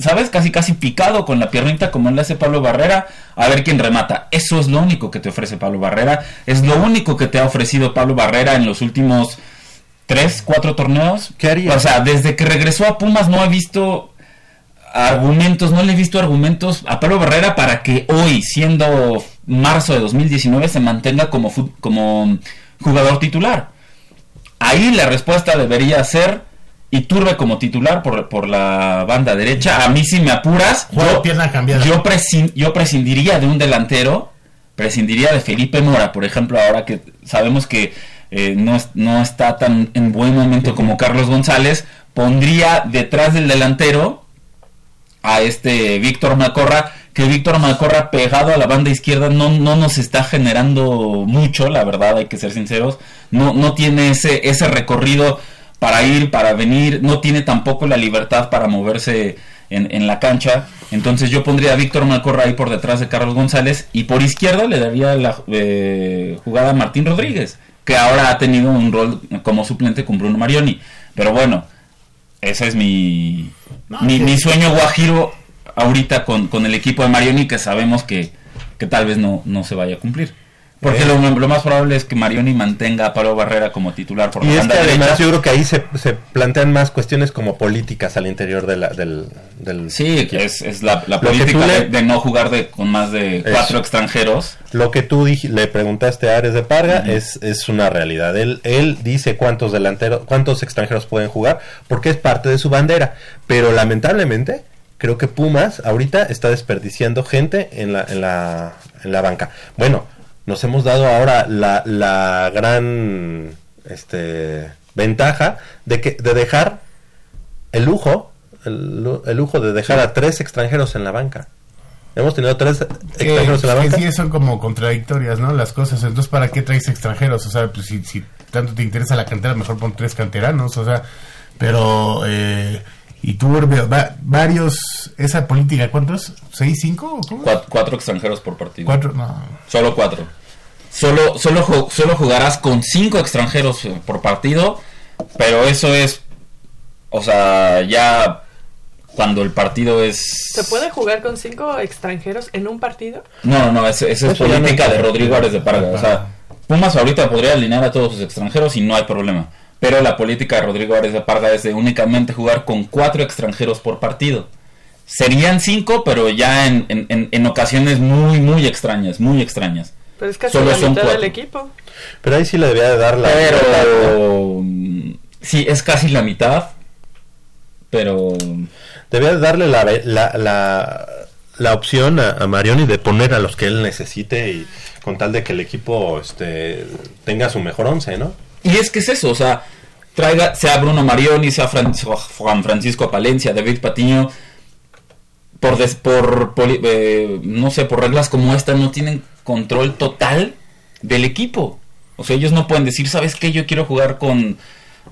¿sabes? Casi casi picado con la piernita como le hace Pablo Barrera, a ver quién remata. Eso es lo único que te ofrece Pablo Barrera. Es lo único que te ha ofrecido Pablo Barrera en los últimos tres, cuatro torneos. ¿Qué haría? O sea, desde que regresó a Pumas no he visto argumentos, no le he visto argumentos a Pablo Barrera para que hoy, siendo marzo de 2019, se mantenga como, como jugador titular. Ahí la respuesta debería ser Iturbe como titular por, por la banda derecha. A mí si me apuras, yo, pierna cambiada. yo, yo prescindiría de un delantero, prescindiría de Felipe Mora, por ejemplo, ahora que sabemos que eh, no, no está tan en buen momento como Carlos González, pondría detrás del delantero a este Víctor Macorra, que Víctor Macorra pegado a la banda izquierda no, no nos está generando mucho, la verdad, hay que ser sinceros, no, no tiene ese, ese recorrido para ir, para venir, no tiene tampoco la libertad para moverse en, en la cancha, entonces yo pondría a Víctor Macorra ahí por detrás de Carlos González y por izquierda le daría la eh, jugada a Martín Rodríguez, que ahora ha tenido un rol como suplente con Bruno Marioni, pero bueno, ese es mi, No, mi, mi sueño guajiro ahorita con, con el equipo de Marioni que sabemos que, que tal vez no, no se vaya a cumplir. Porque Eh. lo, lo más probable es que Marioni mantenga a Pablo Barrera como titular por Y la es que además yo creo que ahí se, se plantean más cuestiones como políticas al interior de la- del, del... Sí, es, es la, la política le- de, de no jugar de, con más de Eso. cuatro extranjeros. Lo que tú dij- le preguntaste a Ares de Parga Ujú. es, es una realidad. Él, él dice cuántos delanteros, cuántos extranjeros pueden jugar, porque es parte de su bandera. Pero lamentablemente, creo que Pumas ahorita está desperdiciando gente en la, en la, en la banca. Bueno, nos hemos dado ahora la, la gran este, ventaja de que de dejar el lujo, el, el lujo de dejar a tres extranjeros en la banca. Hemos tenido tres Que, extranjeros en la que banca. sí son como contradictorias, ¿no? Las cosas. Entonces, ¿para qué traes extranjeros? O sea, pues si, si tanto te interesa la cantera, mejor pon tres canteranos, o sea. Pero, eh, y tú, va- varios, esa política, ¿cuántos? ¿Seis, cinco? o ¿Cómo? Cuatro, cuatro extranjeros por partido. Cuatro, no. Solo cuatro. Solo, solo, ju- solo jugarás con cinco extranjeros eh, por partido, pero eso es, o sea, ya cuando el partido es... ¿Se puede jugar con cinco extranjeros en un partido? No, no, no, esa es ya no política es- de Rodrigo Ares de Parga. O sea, Pumas ahorita podría alinear a todos sus extranjeros y no hay problema. Pero la política de Rodrigo Ares de Parga es de únicamente jugar con cuatro extranjeros por partido. Serían cinco, pero ya en, en- en- en ocasiones muy, muy extrañas, muy extrañas. Pero es casi Solo la mitad del equipo. Pero ahí sí le debía de dar la. Pero mm, sí, es casi la mitad. Pero Debía de darle la, la, la, la opción a, a Marioni de poner a los que él necesite y con tal de que el equipo este, tenga su mejor once, ¿no? Y es que es eso, o sea, traiga, sea Bruno Marioni, sea Fran- Juan Francisco Palencia, David Patiño, por, des- por poli- eh, no sé, por reglas como esta, no tienen control total del equipo. O sea, ellos no pueden decir, ¿sabes qué? Yo quiero jugar con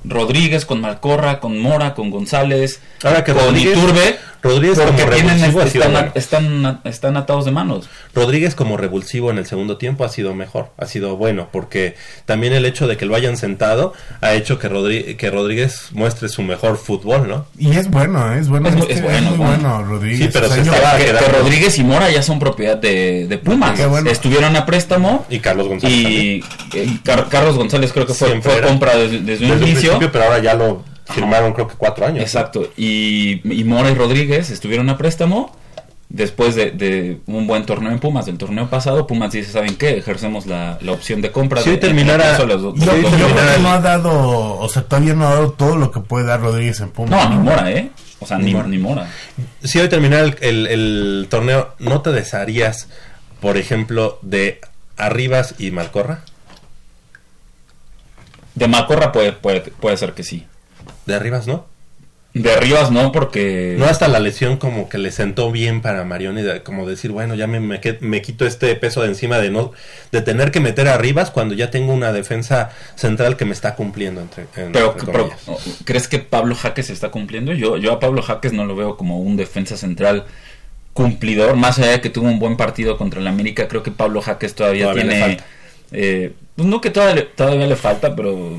Rodríguez, con Malcorra, con Mora, con González, Ahora que con Rodríguez- Iturbe, Rodríguez porque como tienen, revulsivo ha sido están, están, están atados de manos. Rodríguez como revulsivo en el segundo tiempo ha sido mejor, ha sido bueno, porque también el hecho de que lo hayan sentado ha hecho que, Rodri- que Rodríguez muestre su mejor fútbol, ¿no? Y es bueno, ¿eh? es bueno. Es este, bueno, muy bueno. bueno, Rodríguez. Sí, pero O sea, se estaba que, que quedando- Rodríguez y Mora ya son propiedad de, de Pumas. Qué bueno. Estuvieron a préstamo Y Carlos González y eh, Car- Carlos González creo que fue, compra desde, desde Desde un inicio. pero ahora ya lo firmaron creo que cuatro años. Exacto. Y, y Mora y Rodríguez estuvieron a préstamo después de, de un buen torneo en Pumas. Del torneo pasado, Pumas dice, ¿saben qué? Ejercemos la, la opción de compra. Si hoy de, terminara- los Yo, los yo creo que no ha dado, o sea, todavía no ha dado todo lo que puede dar Rodríguez en Pumas. No, ni Mora, ¿eh? O sea, Ni ni, Mora. ni Mora. Si hoy terminara el, el- el torneo, ¿no te desharías, por ejemplo, de Arribas y Malcorra? De Malcorra puede, puede, puede ser que sí. De Arribas, ¿no? De Rivas no, porque... No hasta la lesión como que le sentó bien para Marioni, de- como decir, bueno, ya me, me, me quito este peso de encima de no de tener que meter a Rivas cuando ya tengo una defensa central que me está cumpliendo entre, en- Pero, entre pero, comillas. ¿crees que Pablo Jaques está cumpliendo? Yo, yo a Pablo Jaques no lo veo como un defensa central cumplidor, más allá de que tuvo un buen partido contra el América, creo que Pablo Jaques todavía, tiene... falta. eh, pues no que todavía, todavía le falta, pero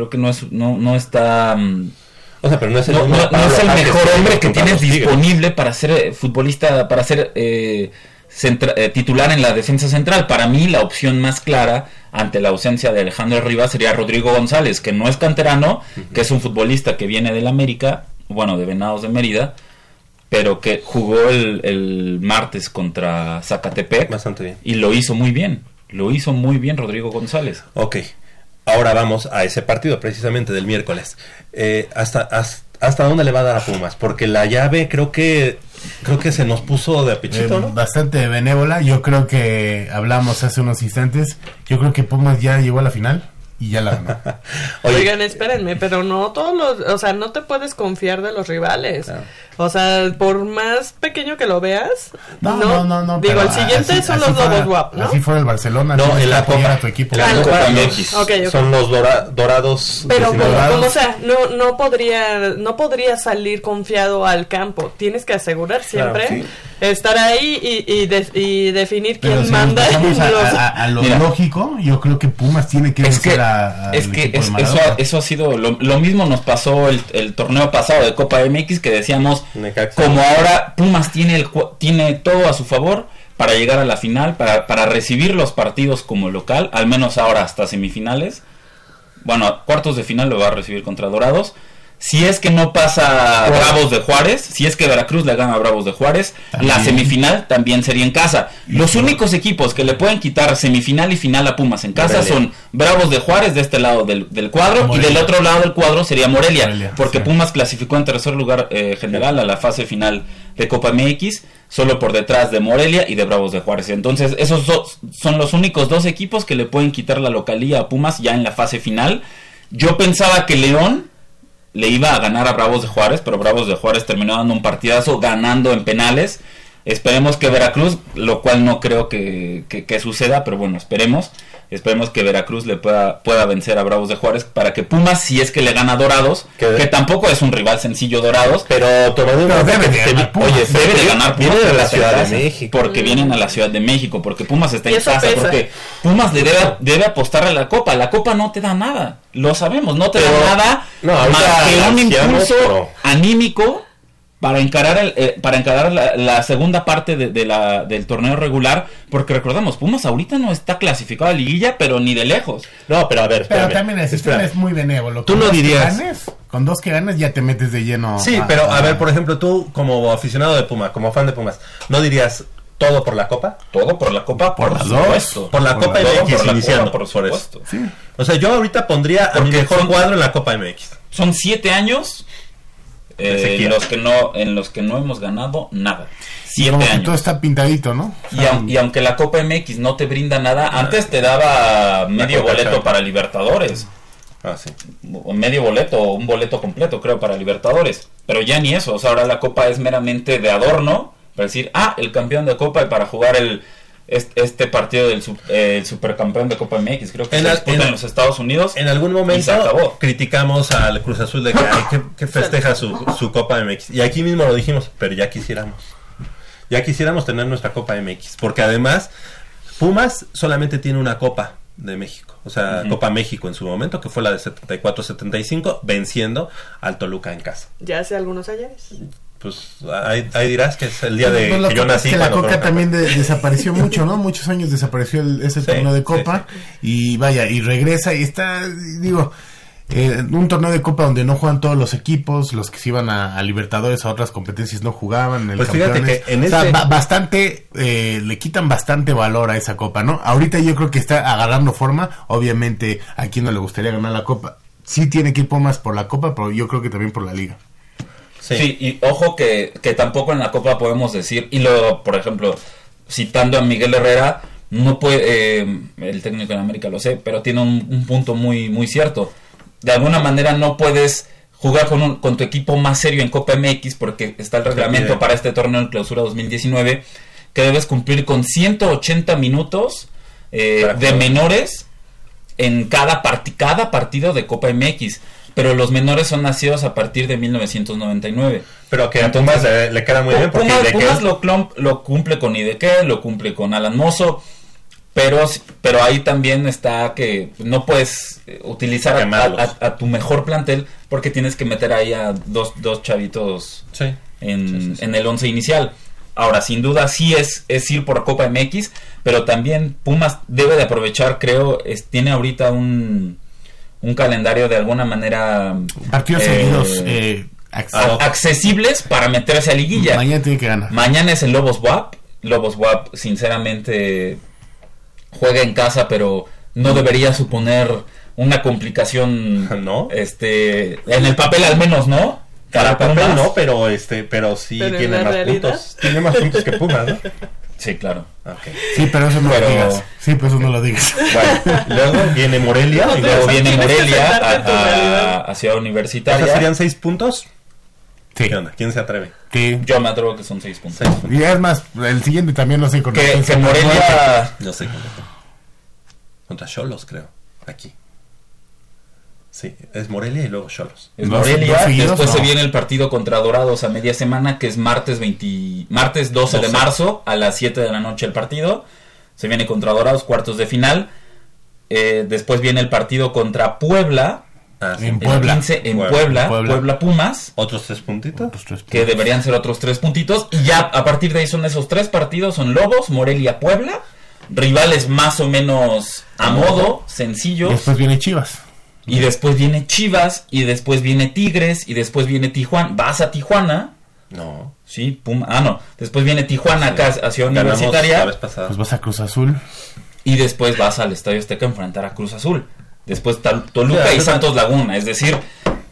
creo que no es no, no está... mm, O sea, pero no es el, no, es el mejor hombre que tienes disponible para ser eh, futbolista, para ser eh, centra- eh, titular en la defensa central. Para mí la opción más clara ante la ausencia de Alejandro Rivas sería Rodrigo González, que no es canterano, que es un futbolista que viene del América, bueno, de Venados de Mérida, pero que jugó el, el martes contra Zacatepec Bastante bien. y lo hizo muy bien. Lo hizo muy bien Rodrigo González. Ok, ahora vamos a ese partido precisamente del miércoles. Eh, hasta, hasta, ¿Hasta dónde le va a dar a Pumas? Porque la llave creo que creo que se nos puso de apechito, Eh, ¿no? Bastante benévola. Yo creo que hablamos hace unos instantes. Yo creo que Pumas ya llegó a la final y ya la ganó. Oigan, espérenme, pero no todos los, o sea, no te puedes confiar de los rivales. O sea, por más pequeño que lo veas, No, no, no, no. Digo, el siguiente así- son así los fuera- Lobos WAP, ¿no? Así fuera el Barcelona. No, en la apoyar Copa. a tu equipo. La Ah, Copa Copa MX. MX. Ok, ok. Son los dora- dorados. Pero, Sinaloa. como sea, no, no podría, no podría salir confiado al campo. Tienes que asegurar siempre Claro, estar ahí y, y, de- y definir Pero quién si manda. a, los- a- a lo Mira. lógico, yo creo que Pumas tiene que Es que, a, es que es- eso, ha sido lo, lo mismo nos pasó el, el torneo pasado de Copa MX que decíamos Necaxa. como ahora Pumas tiene el cu- tiene todo a su favor para llegar a la final para, para recibir los partidos como local al menos ahora hasta semifinales bueno a cuartos de final lo va a recibir contra Dorados si es que no pasa Bravos de Juárez, si es que Veracruz le gana a Bravos de Juárez, la semifinal también sería en casa. Los únicos equipos que le pueden quitar semifinal y final a Pumas en casa Morelia. son Bravos de Juárez de este lado del, del cuadro Morelia. y del otro lado del cuadro sería Morelia, Morelia, porque sí. Pumas clasificó en tercer lugar eh, general a la fase final de Copa MX, solo por detrás de Morelia y de Bravos de Juárez. Entonces, esos dos son los únicos dos equipos que le pueden quitar la localía a Pumas ya en la fase final. Yo pensaba que León le iba a ganar a Bravos de Juárez, pero Bravos de Juárez terminó dando un partidazo ganando en penales. Esperemos que Veracruz, lo cual no creo que, que- que suceda, pero bueno, esperemos. Esperemos que Veracruz le pueda, pueda vencer a Bravos de Juárez para que Pumas, si es que le gana a Dorados, Que- que, tampoco es un rival sencillo Dorados, Pero tomando en Pero cuenta debe de ganar Pumas. oye, debe de ganar Pumas Viene de la porque Ciudad de casa, México. Porque vienen a la Ciudad de México, porque Pumas está en casa, pesa. porque Pumas le debe, debe apostarle a la Copa. La Copa no te da nada, lo sabemos, no te Pero- da nada no, más que un impulso pero- anímico para encarar el, eh, para encarar la, la segunda parte de, de la, del torneo regular, porque recordamos, Pumas ahorita no está clasificado a liguilla, pero ni de lejos. No, pero a ver, Pero también el sistema espérame. es muy benévolo. Tú no dirías- ganes, con dos que ganes ya te metes de lleno. Sí, pero a ver, por ejemplo, tú como aficionado de Puma, como fan de Pumas, ¿no dirías todo por la Copa? Todo por la Copa, por, Por las dos. supuesto. Por la Por Copa Todo MX por la iniciando, Copa, por por. Sí. O sea, yo ahorita pondría a mi Porque mejor son- cuadro en la Copa MX. Son siete años eh, en los que no en los que no hemos ganado nada. Siete años. todo está pintadito, ¿no? Y, y aunque la Copa MX no te brinda nada, antes te daba medio boleto para Libertadores. Ah, sí. O medio boleto, o un boleto completo, creo, para Libertadores. Pero ya ni eso. O sea, ahora la Copa es meramente de adorno. Para decir, ah, el campeón de Copa y para jugar el este, este partido del su- eh, el supercampeón de Copa MX. Creo que En se disputa en- en los Estados Unidos. En algún Y se momento acabó. criticamos al Cruz Azul de que, ay, que, que festeja su, su Copa MX. Y aquí mismo lo dijimos, pero ya quisiéramos. Ya quisiéramos tener nuestra Copa MX. Porque además, Pumas solamente tiene una Copa de México. O sea. Copa México en su momento, que fue la de 74-75, venciendo al Toluca en casa. Ya hace algunos ayeres. Pues ahí, ahí dirás que es el día de No, que yo nací. es que la Coca también de- desapareció mucho, ¿no? Muchos años desapareció el- ese Sí, torneo de sí, Copa y vaya, y regresa y está, digo, eh, un torneo de Copa donde no juegan todos los equipos, los que se iban a, a Libertadores, a otras competencias no jugaban. El Pues fíjate que en O sea, ba- bastante, eh, le quitan bastante valor a esa Copa, ¿no? Ahorita yo creo que está agarrando forma, obviamente a quien no le gustaría ganar la Copa. Sí tiene que ir más por la Copa, pero yo creo que también por la Liga. Sí. Sí, y ojo que, que tampoco en la Copa podemos decir, y luego, por ejemplo, citando a Miguel Herrera, no puede, eh, el técnico en América lo sé, pero tiene un, un punto muy, muy cierto. De alguna manera no puedes jugar con, un- con tu equipo más serio en Copa MX, porque está el reglamento para este torneo en clausura 2019, que debes cumplir con 180 minutos eh, de menores en cada, cada partido de Copa MX. Pero los menores son nacidos a partir de 1999. Pero que a Pumas le, le queda muy bien porque Pumas, lo, clom- lo cumple con Ideque, lo cumple con Alan Mozo, pero, pero ahí también está que no puedes eh, utilizar a, Quemarlos. a- a tu mejor plantel porque tienes que meter ahí a dos, dos chavitos Sí. en, Sí, sí, sí. en el once inicial. Ahora, sin duda, sí es, es ir por Copa MX, pero también Pumas debe de aprovechar, creo, es- tiene ahorita un, un calendario de alguna manera... Partidos eh, seguidos. Eh, accesibles para meterse a liguilla. Mañana tiene que ganar. Mañana es el Lobos WAP. Lobos WAP, sinceramente, juega en casa, pero no debería suponer una complicación. ¿No? Este, en el papel al menos, ¿no? Para papel Pumas. no, pero este, pero sí Pero tiene más realidad. puntos. Tiene más puntos que Pumas, ¿no? Sí, claro. Ok. Sí, pero eso no Pero- lo digas. Sí, pero eso no lo digas. Bueno, luego viene Morelia. No, y Luego viene Morelia a, a- a Ciudad Universitaria. ¿Esos serían seis puntos? Sí. ¿Qué onda? ¿Quién se atreve? Sí. Yo me atrevo que son seis puntos. Seis puntos. Y es más, el siguiente también no sé con Que, que. Morelia. Yo sé. Contra Cholos, creo. Aquí. Sí, es Morelia y luego Cholos. Es ¿Dos- Morelia, seguidos? después se viene el partido contra Dorados a media semana, que es martes 20, martes 12, de 12. marzo a las 7 de la noche el partido. Se viene contra Dorados, cuartos de final. Eh, después viene el partido contra Puebla, Ah, sí. En el Puebla. 15 en Puebla. Puebla, Puebla. Puebla, Pumas, Otros tres puntitos. Pues tres que deberían ser otros tres puntitos. Y ya a partir de ahí son esos tres partidos, son Lobos, Morelia, Puebla. Rivales más o menos a modo, Y sencillos. después viene Chivas. Y después viene Chivas, y después viene Tigres, y después viene Tijuana. Vas a Tijuana, No. sí, Pum, ah no. Después viene Tijuana acá a Ciudad Ganamos Universitaria. Pues vas a Cruz Azul. y después vas al Estadio Azteca a enfrentar a Cruz Azul. Después Tal- Toluca y. Santos Laguna, es decir,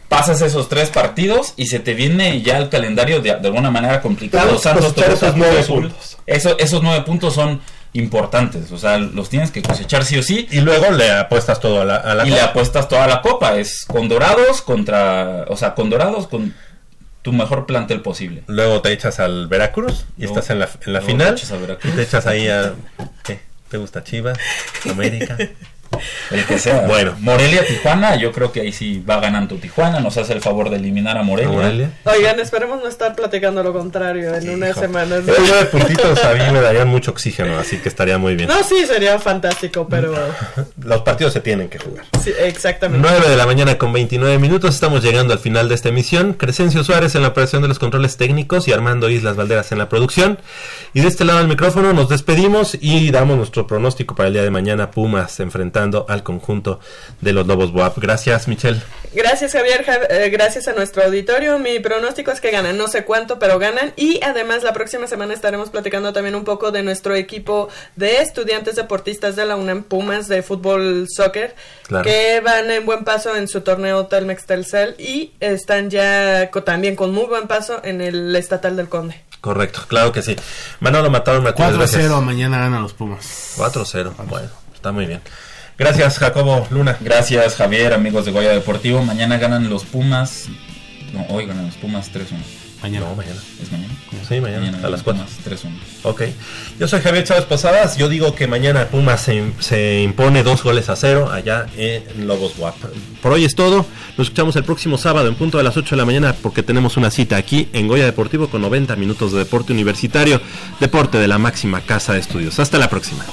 pasas esos tres partidos y se te viene ya el calendario de, de alguna manera complicado. Pero Santos, cosechar Toluca, esos Cruz nueve Azul. puntos. Eso- esos nueve puntos son importantes, o sea, los tienes que cosechar sí o sí. Y luego le apuestas todo a la, a la y le copa. apuestas toda la copa. Es con dorados contra. O sea, con dorados con tu mejor plantel posible. Luego te echas al Veracruz y Luego- estás en la, en la final. te echas al Veracruz. Y te echas ahí a. ¿Qué? ¿Te gusta Chivas? América. El que sea. Bueno. Morelia, Tijuana. Yo creo que ahí sí va ganando Tijuana. Nos hace el favor de eliminar a Morelia. Morelia. Oigan, esperemos no estar platicando lo contrario en semanas. Esos nueve puntitos a mí me darían mucho oxígeno, así que estaría muy bien. No, sí, sería fantástico, pero Los partidos se tienen que jugar. sí, exactamente. 9 de la mañana con 29 minutos, estamos llegando al final de esta emisión. Crescencio Suárez en la operación de los controles técnicos y Armando Islas Valderas en la producción. Y de este lado del micrófono nos despedimos y damos nuestro pronóstico para el día de mañana. Pumas al conjunto de los Lobos Boap. Gracias, Michelle. Gracias, Javier. Ja- eh, gracias a nuestro auditorio. Mi pronóstico es que ganan, no sé cuánto, pero ganan. Y además, la próxima semana estaremos platicando también un poco de nuestro equipo de estudiantes deportistas de la UNAM Pumas de fútbol soccer, Claro. que van en buen paso en su torneo Telmex Telcel y están ya co- también con muy buen paso en el estatal del Conde. Correcto, claro que sí. Manolo Martínez. 4-0, mañana ganan los Pumas. 4-0. Bueno, está muy bien. Gracias, Jacobo Luna. Gracias, Javier, amigos de Goya Deportivo. Mañana ganan los Pumas. No, hoy ganan los Pumas 3-1. Mañana. No, mañana. ¿Es mañana? Sí, mañana, a ganan las los 4. Pumas 3-1. Ok. Yo soy Javier Chávez Posadas. Yo digo que mañana Pumas se, se impone dos goles a cero allá en Lobos Guap. Por hoy es todo. Nos escuchamos el próximo sábado en punto de las 8 de la mañana porque tenemos una cita aquí en Goya Deportivo con 90 minutos de deporte universitario, deporte de la máxima casa de estudios. Hasta la próxima.